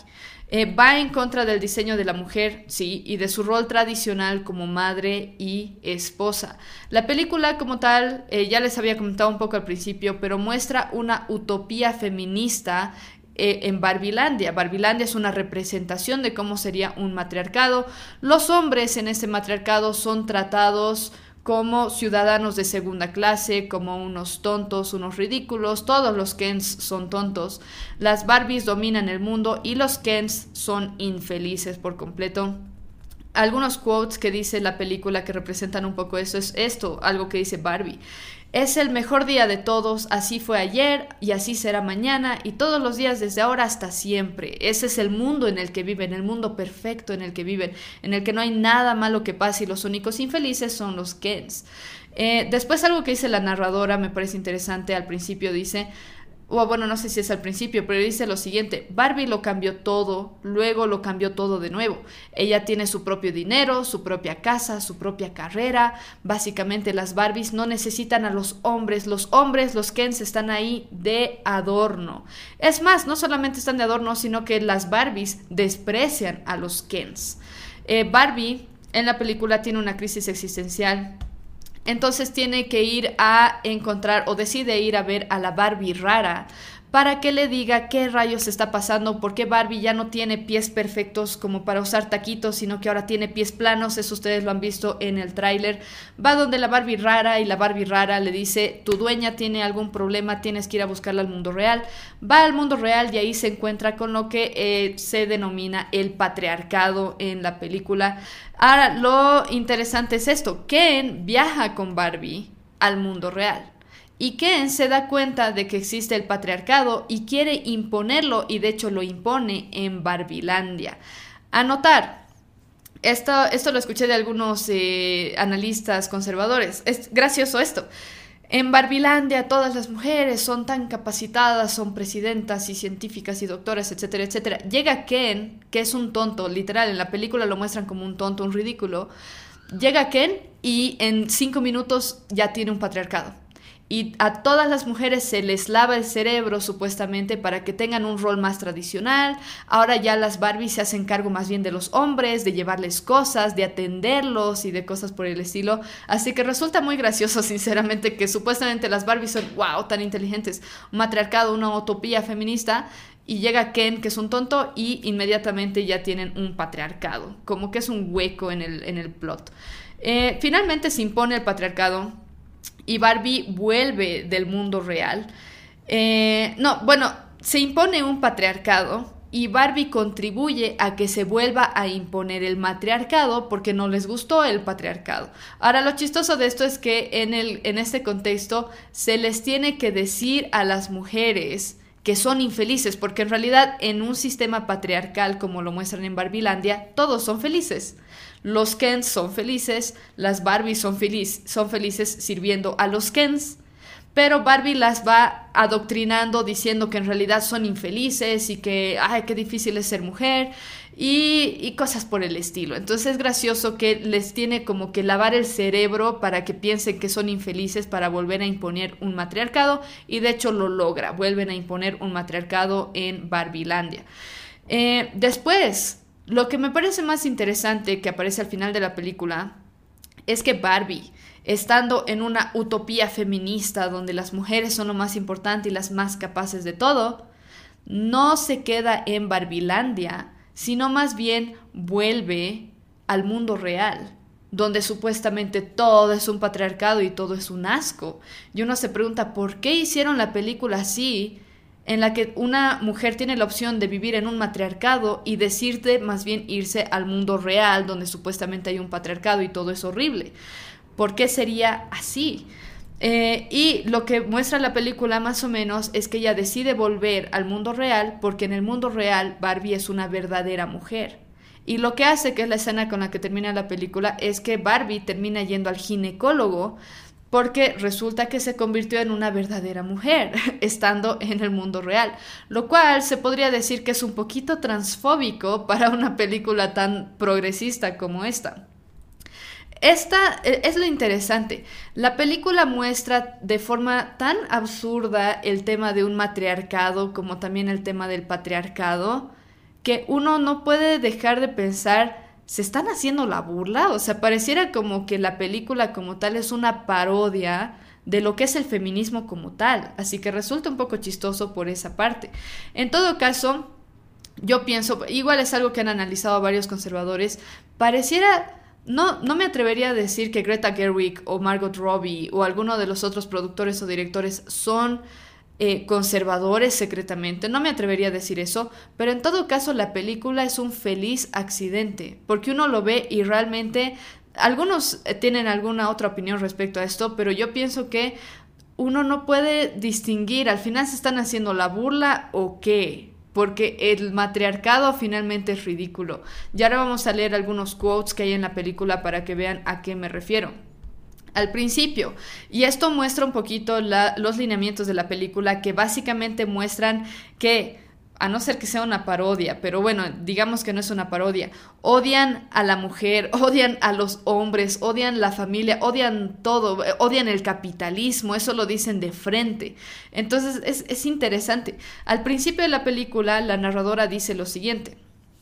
Eh, va en contra del diseño de la mujer, sí, y de su rol tradicional como madre y esposa. La película como tal, eh, ya les había comentado un poco al principio, pero muestra una utopía feminista eh, en Barbilandia. Barbilandia es una representación de cómo sería un matriarcado. Los hombres en ese matriarcado son tratados como ciudadanos de segunda clase, como unos tontos, unos ridículos, todos los Kens son tontos, las Barbies dominan el mundo y los Kens son infelices por completo. Algunos quotes que dice la película que representan un poco eso es esto, algo que dice Barbie. Es el mejor día de todos, así fue ayer y así será mañana y todos los días desde ahora hasta siempre. Ese es el mundo en el que viven, el mundo perfecto en el que viven, en el que no hay nada malo que pase y los únicos infelices son los Kens. Eh, después algo que dice la narradora me parece interesante, al principio dice, o bueno, no sé si es al principio, pero dice lo siguiente, Barbie lo cambió todo, luego lo cambió todo de nuevo. Ella tiene su propio dinero, su propia casa, su propia carrera. Básicamente las Barbies no necesitan a los hombres, los hombres, los Kens están ahí de adorno. Es más, no solamente están de adorno, sino que las Barbies desprecian a los Kens. Eh, Barbie en la película tiene una crisis existencial entonces tiene que ir a encontrar o decide ir a ver a la Barbie rara para que le diga qué rayos está pasando, por qué Barbie ya no tiene pies perfectos como para usar taquitos, sino que ahora tiene pies planos, eso ustedes lo han visto en el tráiler. Va donde la Barbie rara y la Barbie rara le dice, tu dueña tiene algún problema, tienes que ir a buscarla al mundo real. Va al mundo real y ahí se encuentra con lo que eh, se denomina el patriarcado en la película. Ahora, lo interesante es esto, Ken viaja con Barbie al mundo real. Y Ken se da cuenta de que existe el patriarcado y quiere imponerlo y de hecho lo impone en Barbilandia. Anotar, esto, esto lo escuché de algunos eh, analistas conservadores, es gracioso esto. En Barbilandia todas las mujeres son tan capacitadas, son presidentas y científicas y doctoras, etcétera, etcétera. Llega Ken, que es un tonto, literal, en la película lo muestran como un tonto, un ridículo. Llega Ken y en cinco minutos ya tiene un patriarcado y a todas las mujeres se les lava el cerebro supuestamente para que tengan un rol más tradicional. Ahora ya las Barbies se hacen cargo más bien de los hombres, de llevarles cosas, de atenderlos y de cosas por el estilo. Así que resulta muy gracioso, *laughs* sinceramente, que supuestamente las Barbies son, wow, tan inteligentes. Un matriarcado, una utopía feminista. Y llega Ken, que es un tonto, y inmediatamente ya tienen un patriarcado. Como que es un hueco en el, en el plot. Eh, finalmente se impone el patriarcado y Barbie vuelve del mundo real. Eh, no, bueno, se impone un patriarcado y Barbie contribuye a que se vuelva a imponer el matriarcado porque no les gustó el patriarcado. Ahora lo chistoso de esto es que en, el, en este contexto se les tiene que decir a las mujeres que son infelices, porque en realidad en un sistema patriarcal como lo muestran en Barbilandia, todos son felices. Los Kens son felices, las Barbies son, son felices sirviendo a los Kens pero Barbie las va adoctrinando diciendo que en realidad son infelices y que, ay, qué difícil es ser mujer y, cosas por el estilo. Entonces es gracioso que les tiene como que lavar el cerebro para que piensen que son infelices para volver a imponer un matriarcado y de hecho lo logra, vuelven a imponer un matriarcado en Barbilandia. Eh, después, lo que me parece más interesante que aparece al final de la película es que Barbie estando en una utopía feminista donde las mujeres son lo más importante y las más capaces de todo, no se queda en Barbilandia, sino más bien vuelve al mundo real, donde supuestamente todo es un patriarcado y todo es un asco. Y uno se pregunta, ¿por qué hicieron la película así? En la que una mujer tiene la opción de vivir en un matriarcado y decirte más bien irse al mundo real donde supuestamente hay un patriarcado y todo es horrible. ¿Por qué sería así? Eh, y lo que muestra la película más o menos es que ella decide volver al mundo real porque en el mundo real Barbie es una verdadera mujer. Y lo que hace, que es la escena con la que termina la película, es que Barbie termina yendo al ginecólogo porque resulta que se convirtió en una verdadera mujer, *laughs* estando en el mundo real, lo cual se podría decir que es un poquito transfóbico para una película tan progresista como esta. Esta e, es lo interesante. La película muestra de forma tan absurda el tema de un matriarcado como también el tema del patriarcado que uno no puede dejar de pensar, ¿se están haciendo la burla? O sea, pareciera como que la película como tal es una parodia de lo que es el feminismo como tal. Así que resulta un poco chistoso por esa parte. En todo caso, yo pienso, igual es algo que han analizado varios conservadores, pareciera no, no me atrevería a decir que Greta Gerwig o Margot Robbie o alguno de los otros productores o directores son eh, conservadores secretamente, no me atrevería a decir eso, pero en todo caso la película es un feliz accidente, porque uno lo ve y realmente algunos eh, tienen alguna otra opinión respecto a esto, pero yo pienso que uno no puede distinguir, al final se están haciendo la burla o qué, porque el matriarcado finalmente es ridículo. Y ahora vamos a leer algunos quotes que hay en la película para que vean a qué me refiero. Al principio, y esto muestra un poquito los lineamientos de la película que básicamente muestran que a no ser que sea una parodia, pero bueno, digamos que no es una parodia, odian a la mujer, *laughs* odian a los hombres, odian la familia, odian todo, odian el capitalismo, eso lo dicen de frente. Entonces es, es interesante. Al principio de la película, la narradora dice lo siguiente.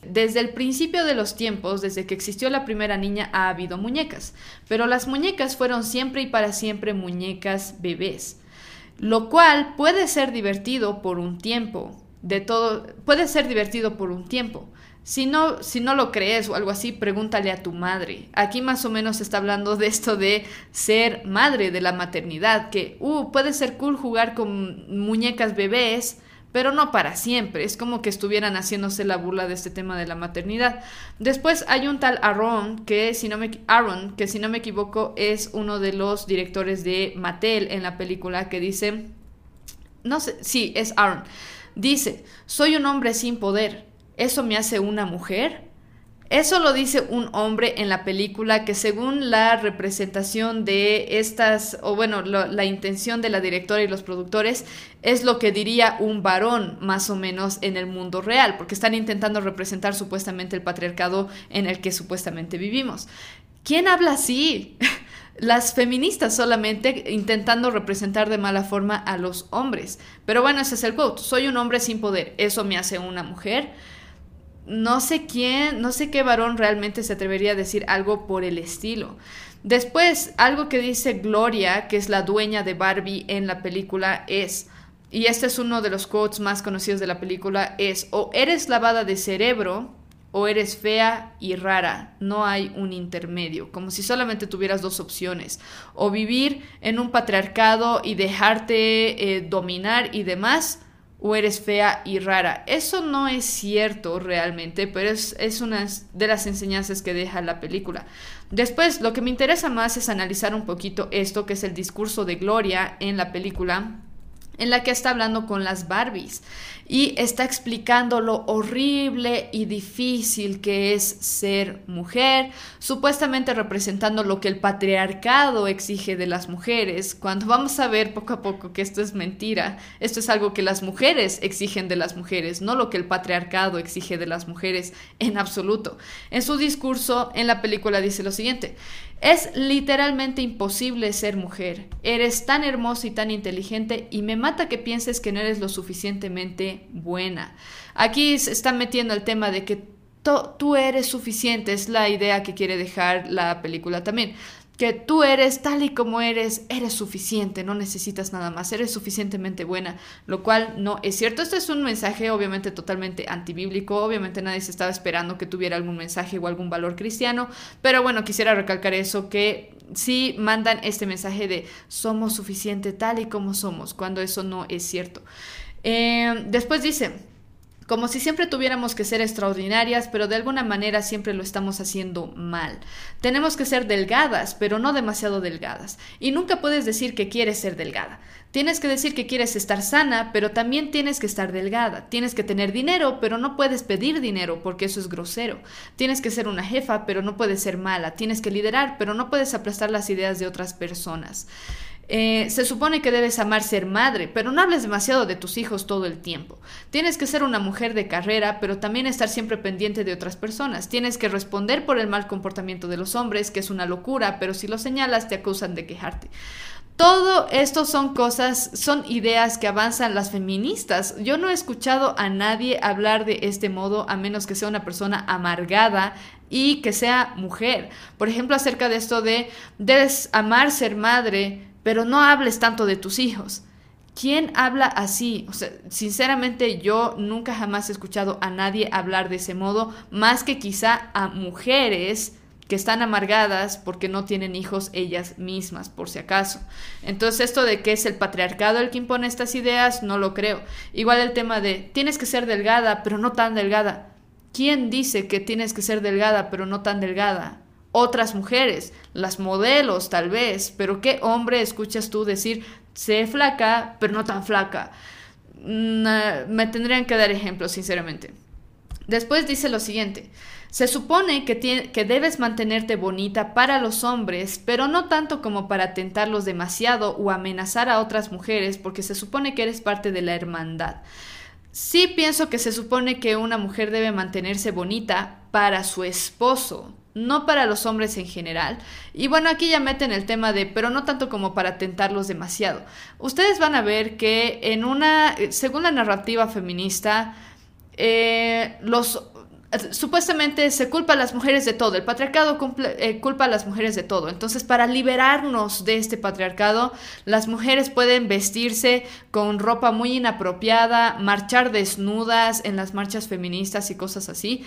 Desde el principio de los tiempos, desde que existió la primera niña, ha habido muñecas, pero las muñecas fueron siempre y para siempre muñecas bebés, lo cual puede ser divertido por un tiempo, de todo, puede ser divertido por un tiempo. Si no, si no lo crees o algo así, pregúntale a tu madre. Aquí más o menos se está hablando de esto de ser madre, de la maternidad, que uh, puede ser cool jugar con muñecas bebés, pero no para siempre. Es como que estuvieran haciéndose la burla de este tema de la maternidad. Después hay un tal Aaron, que si no me, Aaron, que si no me equivoco es uno de los directores de Mattel en la película, que dice, no sé, sí, es Aaron Dice, soy un hombre sin poder. ¿Eso me hace una mujer? Eso lo dice un hombre en la película que según la representación de estas, o bueno, la intención de la directora y los productores, es lo que diría un varón más o menos en el mundo real, porque están intentando representar supuestamente el patriarcado en el que supuestamente vivimos. ¿Quién habla así? *laughs* las feministas solamente intentando representar de mala forma a los hombres. Pero bueno, ese es el quote. Soy un hombre sin poder. ¿Eso me hace una mujer? No sé quién, no sé qué varón realmente se atrevería a decir algo por el estilo. Después, algo que dice Gloria, que es la dueña de Barbie en la película, es, y este es uno de los quotes más conocidos de la película, es, o eres lavada de cerebro, o eres fea y rara, no hay un intermedio, como si solamente tuvieras dos opciones, o vivir en un patriarcado y dejarte eh, dominar y demás, o eres fea y rara. Eso no es cierto realmente, pero es, es una de las enseñanzas que deja la película. Después, lo que me interesa más es analizar un poquito esto, que es el discurso de Gloria en la película en la que está hablando con las Barbies y está explicando lo horrible y difícil que es ser mujer, supuestamente representando lo que el patriarcado exige de las mujeres, cuando vamos a ver poco a poco que esto es mentira, esto es algo que las mujeres exigen de las mujeres, no lo que el patriarcado exige de las mujeres en absoluto. En su discurso en la película dice lo siguiente, es literalmente imposible ser mujer. Eres tan hermosa y tan inteligente y me mata que pienses que no eres lo suficientemente buena. Aquí se está metiendo el tema de que tú eres suficiente, es la idea que quiere dejar la película también que tú eres tal y como eres, eres suficiente, no necesitas nada más, eres suficientemente buena, lo cual no es cierto. Este es un mensaje obviamente totalmente antibíblico, obviamente nadie se estaba esperando que tuviera algún mensaje o algún valor cristiano, pero bueno, quisiera recalcar eso, que sí mandan este mensaje de somos suficiente tal y como somos, cuando eso no es cierto. Eh, después dice, como si siempre tuviéramos que ser extraordinarias, pero de alguna manera siempre lo estamos haciendo mal. Tenemos que ser delgadas, pero no demasiado delgadas. Y nunca puedes decir que quieres ser delgada. Tienes que decir que quieres estar sana, pero también tienes que estar delgada. Tienes que tener dinero, pero no puedes pedir dinero porque eso es grosero. Tienes que ser una jefa, pero no puedes ser mala. Tienes que liderar, pero no puedes aplastar las ideas de otras personas. Eh, se supone que debes amar ser madre, pero no hables demasiado de tus hijos todo el tiempo. Tienes que ser una mujer de carrera, pero también estar siempre pendiente de otras personas. Tienes que responder por el mal comportamiento de los hombres, que es una locura, pero si lo señalas te acusan de quejarte. Todo esto son cosas, son ideas que avanzan las feministas. Yo no he escuchado a nadie hablar de este modo a menos que sea una persona amargada y que sea mujer. Por ejemplo, acerca de esto de debes amar ser madre, pero no hables tanto de tus hijos. ¿Quién habla así? O sea, sinceramente yo nunca jamás he escuchado a nadie hablar de ese modo, más que quizá a mujeres que están amargadas porque no tienen hijos ellas mismas, por si acaso. Entonces esto de que es el patriarcado el que impone estas ideas, no lo creo. Igual el tema de tienes que ser delgada, pero no tan delgada. ¿Quién dice que tienes que ser delgada, pero no tan delgada? Otras mujeres, las modelos tal vez, pero ¿qué hombre escuchas tú decir, sé flaca, pero no tan flaca? Mm, eh, me tendrían que dar ejemplos, sinceramente. Después dice lo siguiente, se supone que, que debes mantenerte bonita para los hombres, pero no tanto como para tentarlos demasiado o amenazar a otras mujeres, porque se supone que eres parte de la hermandad. Sí pienso que se supone que una mujer debe mantenerse bonita para su esposo, no para los hombres en general. Y bueno, aquí ya meten el tema de, pero no tanto como para tentarlos demasiado. Ustedes van a ver que en una, según la narrativa feminista, eh, los supuestamente se culpa a las mujeres de todo, el patriarcado eh, culpa a las mujeres de todo. Entonces, para liberarnos de este patriarcado, las mujeres pueden vestirse con ropa muy inapropiada, marchar desnudas en las marchas feministas y cosas así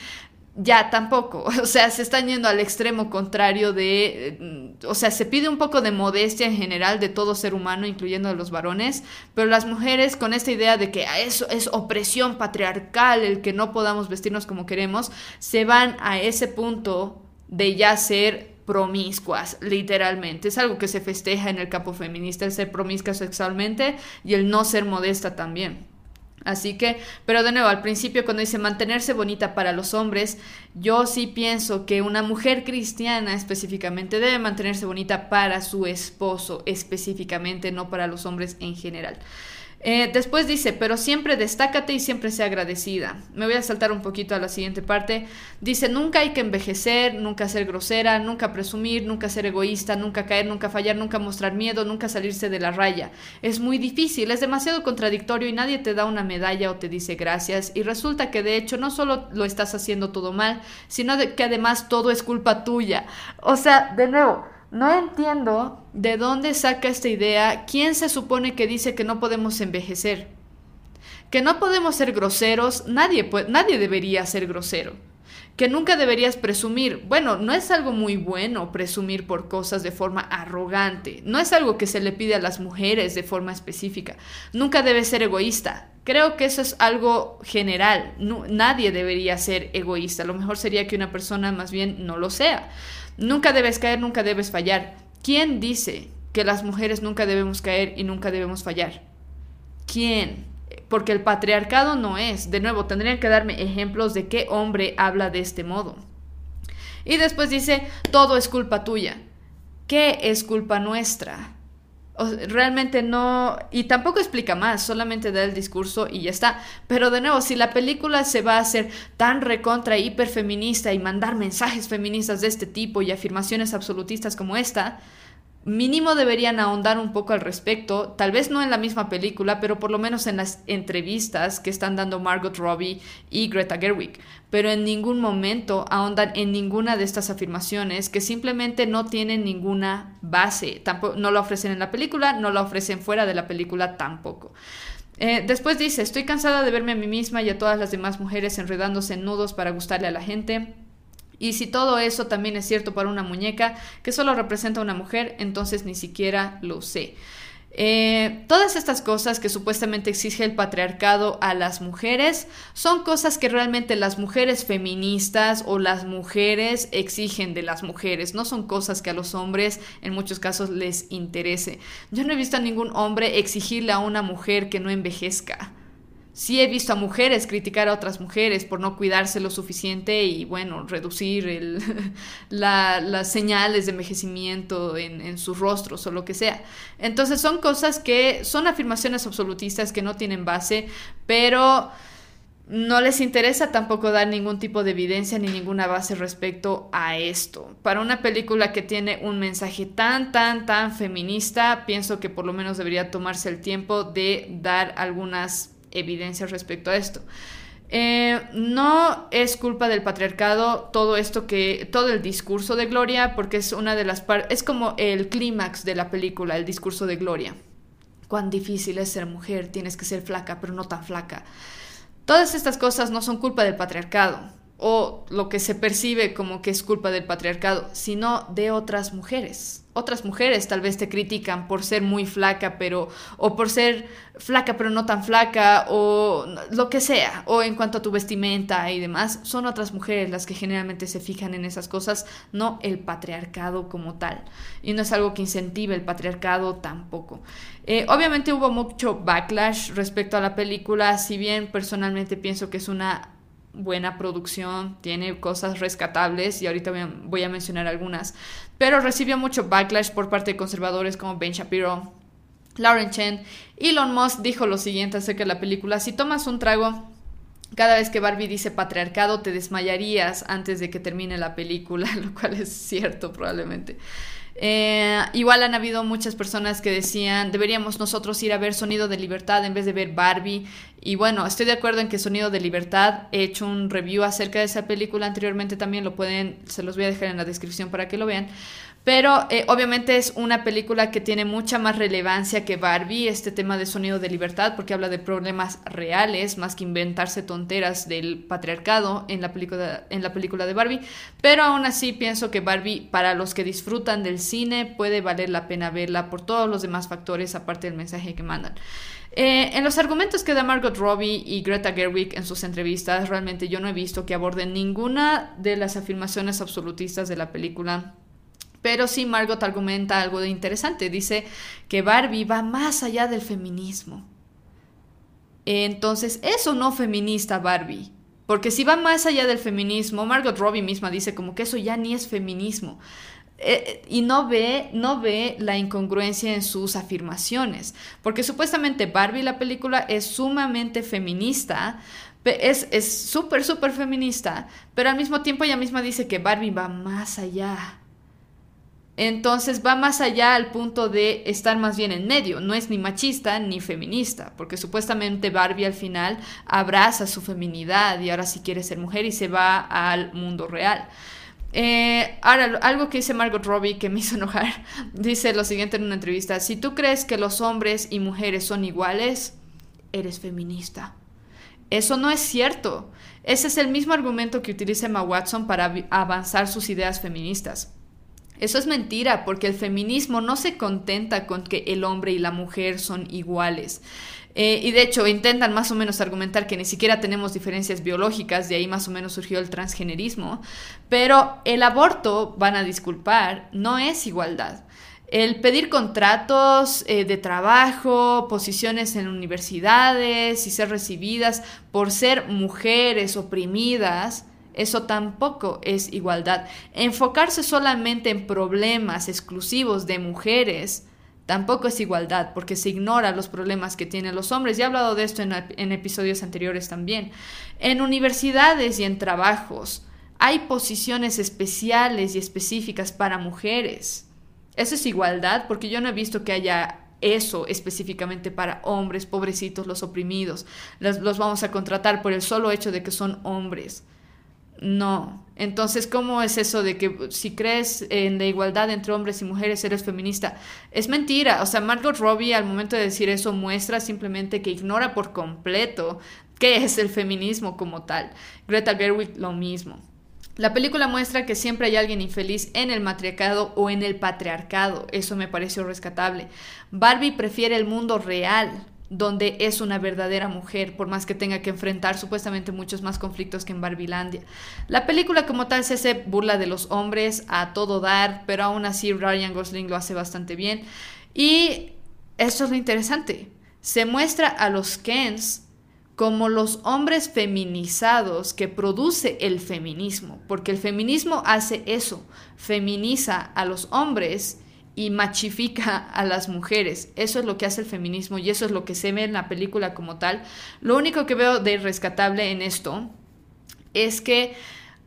ya tampoco, *laughs* o sea, se están yendo al extremo contrario de, mm, o sea, se pide un poco de modestia en general de todo ser humano, incluyendo a los varones, pero las mujeres con esta idea de que eso es opresión patriarcal, el que no podamos vestirnos como queremos, se van a ese punto de ya ser promiscuas, literalmente. Es algo que se festeja en el campo feminista, el ser promiscua sexualmente y el no ser modesta también. Así que, pero de nuevo, al principio cuando dice mantenerse bonita para los hombres, yo sí pienso que una mujer cristiana específicamente debe mantenerse bonita para su esposo específicamente, no para los hombres en general. Eh, después dice, pero siempre destácate y siempre sea agradecida. Me voy a saltar un poquito a la siguiente parte. Dice, nunca hay que envejecer, nunca ser grosera, nunca presumir, nunca ser egoísta, nunca caer, nunca fallar, nunca mostrar miedo, nunca salirse de la raya. Es muy difícil, es demasiado contradictorio y nadie te da una medalla o te dice gracias. Y resulta que de hecho no solo lo estás haciendo todo mal, sino que además todo es culpa tuya. O sea, de nuevo no entiendo de dónde saca esta idea, quién se supone que dice que no podemos envejecer, que no podemos ser groseros, nadie, nadie debería ser grosero, que nunca deberías presumir. Bueno, no es algo muy bueno presumir por cosas de forma arrogante. No es algo que se le pide a las mujeres de forma específica. Nunca debes ser egoísta. Creo que eso es algo general. nadie debería ser egoísta. Lo mejor sería que una persona más bien no lo sea. Nunca debes caer, nunca debes fallar. ¿Quién dice que las mujeres nunca debemos caer y nunca debemos fallar? ¿Quién? porque el patriarcado no es. De nuevo, tendrían que darme ejemplos de qué hombre habla de este modo. Y después dice, todo es culpa tuya. ¿Qué es culpa nuestra? Realmente no, y tampoco explica más, solamente da el discurso y ya está. Pero de nuevo, si la película se va a hacer tan recontra hiperfeminista y mandar mensajes feministas de este tipo y afirmaciones absolutistas como esta, mínimo deberían ahondar un poco al respecto, tal vez no en la misma película, pero por lo menos en las entrevistas que están dando Margot Robbie y Greta Gerwig. Pero en ningún momento ahondan en ninguna de estas afirmaciones que simplemente no tienen ninguna base. Tampoco, no lo ofrecen en la película, no lo ofrecen fuera de la película tampoco. Eh, después dice, estoy cansada de verme a mí misma y a todas las demás mujeres enredándose en nudos para gustarle a la gente. Y si todo eso también es cierto para una muñeca que solo representa a una mujer, entonces ni siquiera lo sé. Eh, todas estas cosas que supuestamente exige el patriarcado a las mujeres son cosas que realmente las mujeres feministas o las mujeres exigen de las mujeres, no son cosas que a los hombres en muchos casos les interese. Yo no he visto a ningún hombre exigirle a una mujer que no envejezca. Sí he visto a mujeres criticar a otras mujeres por no cuidarse lo suficiente y, bueno, reducir el, *laughs* las señales de envejecimiento en, en, sus rostros o lo que sea. Entonces son cosas que son afirmaciones absolutistas que no tienen base, pero no les interesa tampoco dar ningún tipo de evidencia ni ninguna base respecto a esto. Para una película que tiene un mensaje tan, tan, tan feminista, pienso que por lo menos debería tomarse el tiempo de dar algunas evidencia respecto a esto. Eh, no es culpa del patriarcado todo esto que todo el discurso de Gloria porque es una de las es como el clímax de la película el discurso de Gloria cuán difícil es ser mujer tienes que ser flaca pero no tan flaca todas estas cosas no son culpa del patriarcado o lo que se percibe como que es culpa del patriarcado, sino de otras mujeres. Otras mujeres tal vez te critican por ser muy flaca, pero o por ser flaca pero no tan flaca o lo que sea, o en cuanto a tu vestimenta y demás, son otras mujeres las que generalmente se fijan en esas cosas, no el patriarcado como tal. Y no es algo que incentive el patriarcado tampoco. Eh, obviamente hubo mucho backlash respecto a la película, si bien personalmente pienso que es una buena producción, tiene cosas rescatables y ahorita voy a, mencionar algunas, pero recibió mucho backlash por parte de conservadores como Ben Shapiro, Lauren Chen. Elon Musk dijo lo siguiente acerca de la película, si tomas un trago cada vez que Barbie dice patriarcado te desmayarías antes de que termine la película, *laughs* lo cual es cierto probablemente. Eh, igual han habido muchas personas que decían, deberíamos nosotros ir a ver Sonido de Libertad en vez de ver Barbie. Y bueno, estoy de acuerdo en que Sonido de Libertad, he hecho un review acerca de esa película anteriormente también, lo pueden, se los voy a dejar en la descripción para que lo vean. Pero eh, obviamente es una película que tiene mucha más relevancia que Barbie, este tema de sonido de libertad, porque habla de problemas reales, más que inventarse tonteras del patriarcado en la película, en la película de Barbie. Pero aún así pienso que Barbie, para los que disfrutan del cine, puede valer la pena verla por todos los demás factores, aparte del mensaje que mandan. Eh, en los argumentos que da Margot Robbie y Greta Gerwig en sus entrevistas, realmente yo no he visto que aborden ninguna de las afirmaciones absolutistas de la película pero sí, Margot argumenta algo de interesante. Dice que Barbie va más allá del feminismo. Entonces, eso no feminista Barbie. Porque si va más allá del feminismo, Margot Robbie misma dice como que eso ya ni es feminismo. Eh, y no ve, no ve la incongruencia en sus afirmaciones. Porque supuestamente Barbie, la película, es sumamente feminista. Es súper, súper feminista. Pero al mismo tiempo ella misma dice que Barbie va más allá. Entonces va más allá al punto de estar más bien en medio, no es ni machista ni feminista, porque supuestamente Barbie al final abraza su feminidad y ahora sí quiere ser mujer y se va al mundo real. Eh, ahora, algo que dice Margot Robbie que me hizo enojar, *laughs* dice lo siguiente en una entrevista, si tú crees que los hombres y mujeres son iguales, eres feminista. Eso no es cierto. Ese es el mismo argumento que utiliza Emma Watson para avanzar sus ideas feministas. Eso es mentira, porque el feminismo no se contenta con que el hombre y la mujer son iguales. Eh, y de hecho intentan más o menos argumentar que ni siquiera tenemos diferencias biológicas, de ahí más o menos surgió el transgenerismo, pero el aborto, van a disculpar, no es igualdad. El pedir contratos eh, de trabajo, posiciones en universidades y ser recibidas por ser mujeres oprimidas, eso tampoco es igualdad. Enfocarse solamente en problemas exclusivos de mujeres Tampoco es igualdad, porque se ignora los problemas que tienen los hombres. Ya he hablado de esto en, episodios anteriores también. En universidades y en trabajos hay posiciones especiales y específicas para mujeres. Eso es igualdad, porque yo no he visto que haya eso específicamente para hombres, pobrecitos, los oprimidos. los vamos a contratar por el solo hecho de que son hombres. No. Entonces, ¿cómo es eso de que si crees en la igualdad entre hombres y mujeres eres feminista? Es mentira. O sea, Margot Robbie al momento de decir eso muestra simplemente que ignora por completo qué es el feminismo como tal. Greta Gerwig lo mismo. La película muestra que siempre hay alguien infeliz en el matriarcado o en el patriarcado. Eso me pareció rescatable. Barbie prefiere el mundo real, donde es una verdadera mujer, por más que tenga que enfrentar supuestamente muchos más conflictos que en Barbilandia. La película como tal se burla de los hombres a todo dar, pero aún así Ryan Gosling lo hace bastante bien. Y esto es lo interesante, se muestra a los Kens como los hombres feminizados que produce el feminismo, porque el feminismo hace eso, feminiza a los hombres y machifica a las mujeres. Eso es lo que hace el feminismo y eso es lo que se ve en la película como tal. Lo único que veo de rescatable en esto es que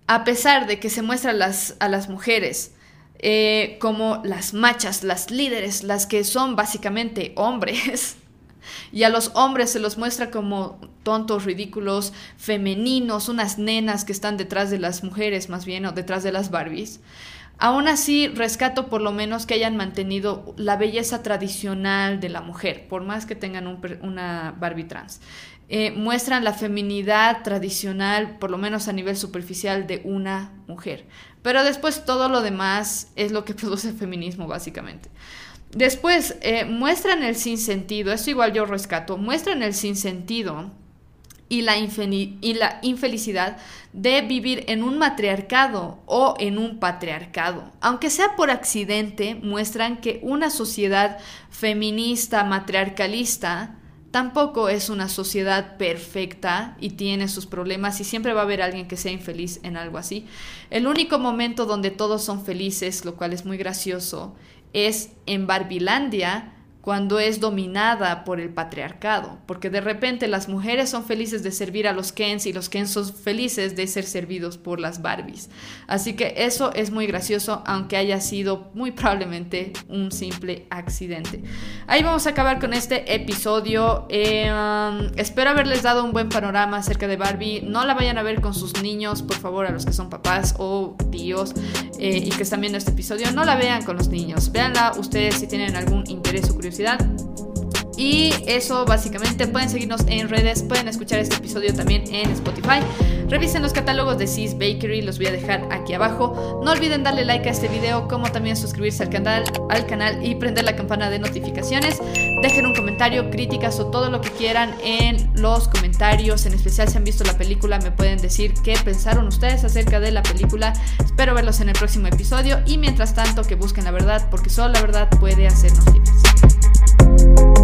a pesar de que se muestran las, a las mujeres eh, como las machas, las líderes, las que son básicamente hombres, *laughs* y a los hombres se los muestra como tontos, ridículos, femeninos, unas nenas que están detrás de las mujeres más bien o detrás de las Barbies. Aún así, rescato por lo menos que hayan mantenido la belleza tradicional de la mujer, por más que tengan una Barbie trans. Eh, muestran la feminidad tradicional, por lo menos a nivel superficial, de una mujer. Pero después todo lo demás es lo que *laughs* produce el feminismo, básicamente. Después, eh, muestran el sinsentido, eso igual yo rescato, muestran el sinsentido y la, y la infelicidad de vivir en un matriarcado o en un patriarcado. Aunque sea por accidente, muestran que una sociedad feminista, matriarcalista, tampoco es una sociedad perfecta y tiene sus problemas y siempre va a haber alguien que sea infeliz en algo así. El único momento donde todos son felices, lo cual es muy gracioso, es en Barbilandia, cuando es dominada por el patriarcado, porque de repente las mujeres son felices de servir a los Kens y los Kens son felices de ser servidos por las Barbies. Así que eso es muy gracioso, aunque haya sido muy probablemente un simple accidente. Ahí vamos a acabar con este episodio. Eh, um, espero haberles dado un buen panorama acerca de Barbie. No la vayan a ver con sus niños, por favor, a los que son papás o tíos eh, y que están viendo este episodio. No la vean con los niños. Véanla ustedes si tienen algún interés o curiosidad y eso básicamente, pueden seguirnos en redes, pueden escuchar este episodio también en Spotify. Revisen los catálogos de Sis Bakery, los voy a dejar aquí abajo. No olviden darle like a este video, como también suscribirse al canal, al canal y prender la campana de notificaciones. Dejen un comentario, críticas o todo lo que quieran en los comentarios. En especial si han visto la película, me pueden decir qué pensaron ustedes acerca de la película. Espero verlos en el próximo episodio y mientras tanto que busquen la verdad, porque solo la verdad puede hacernos libres. you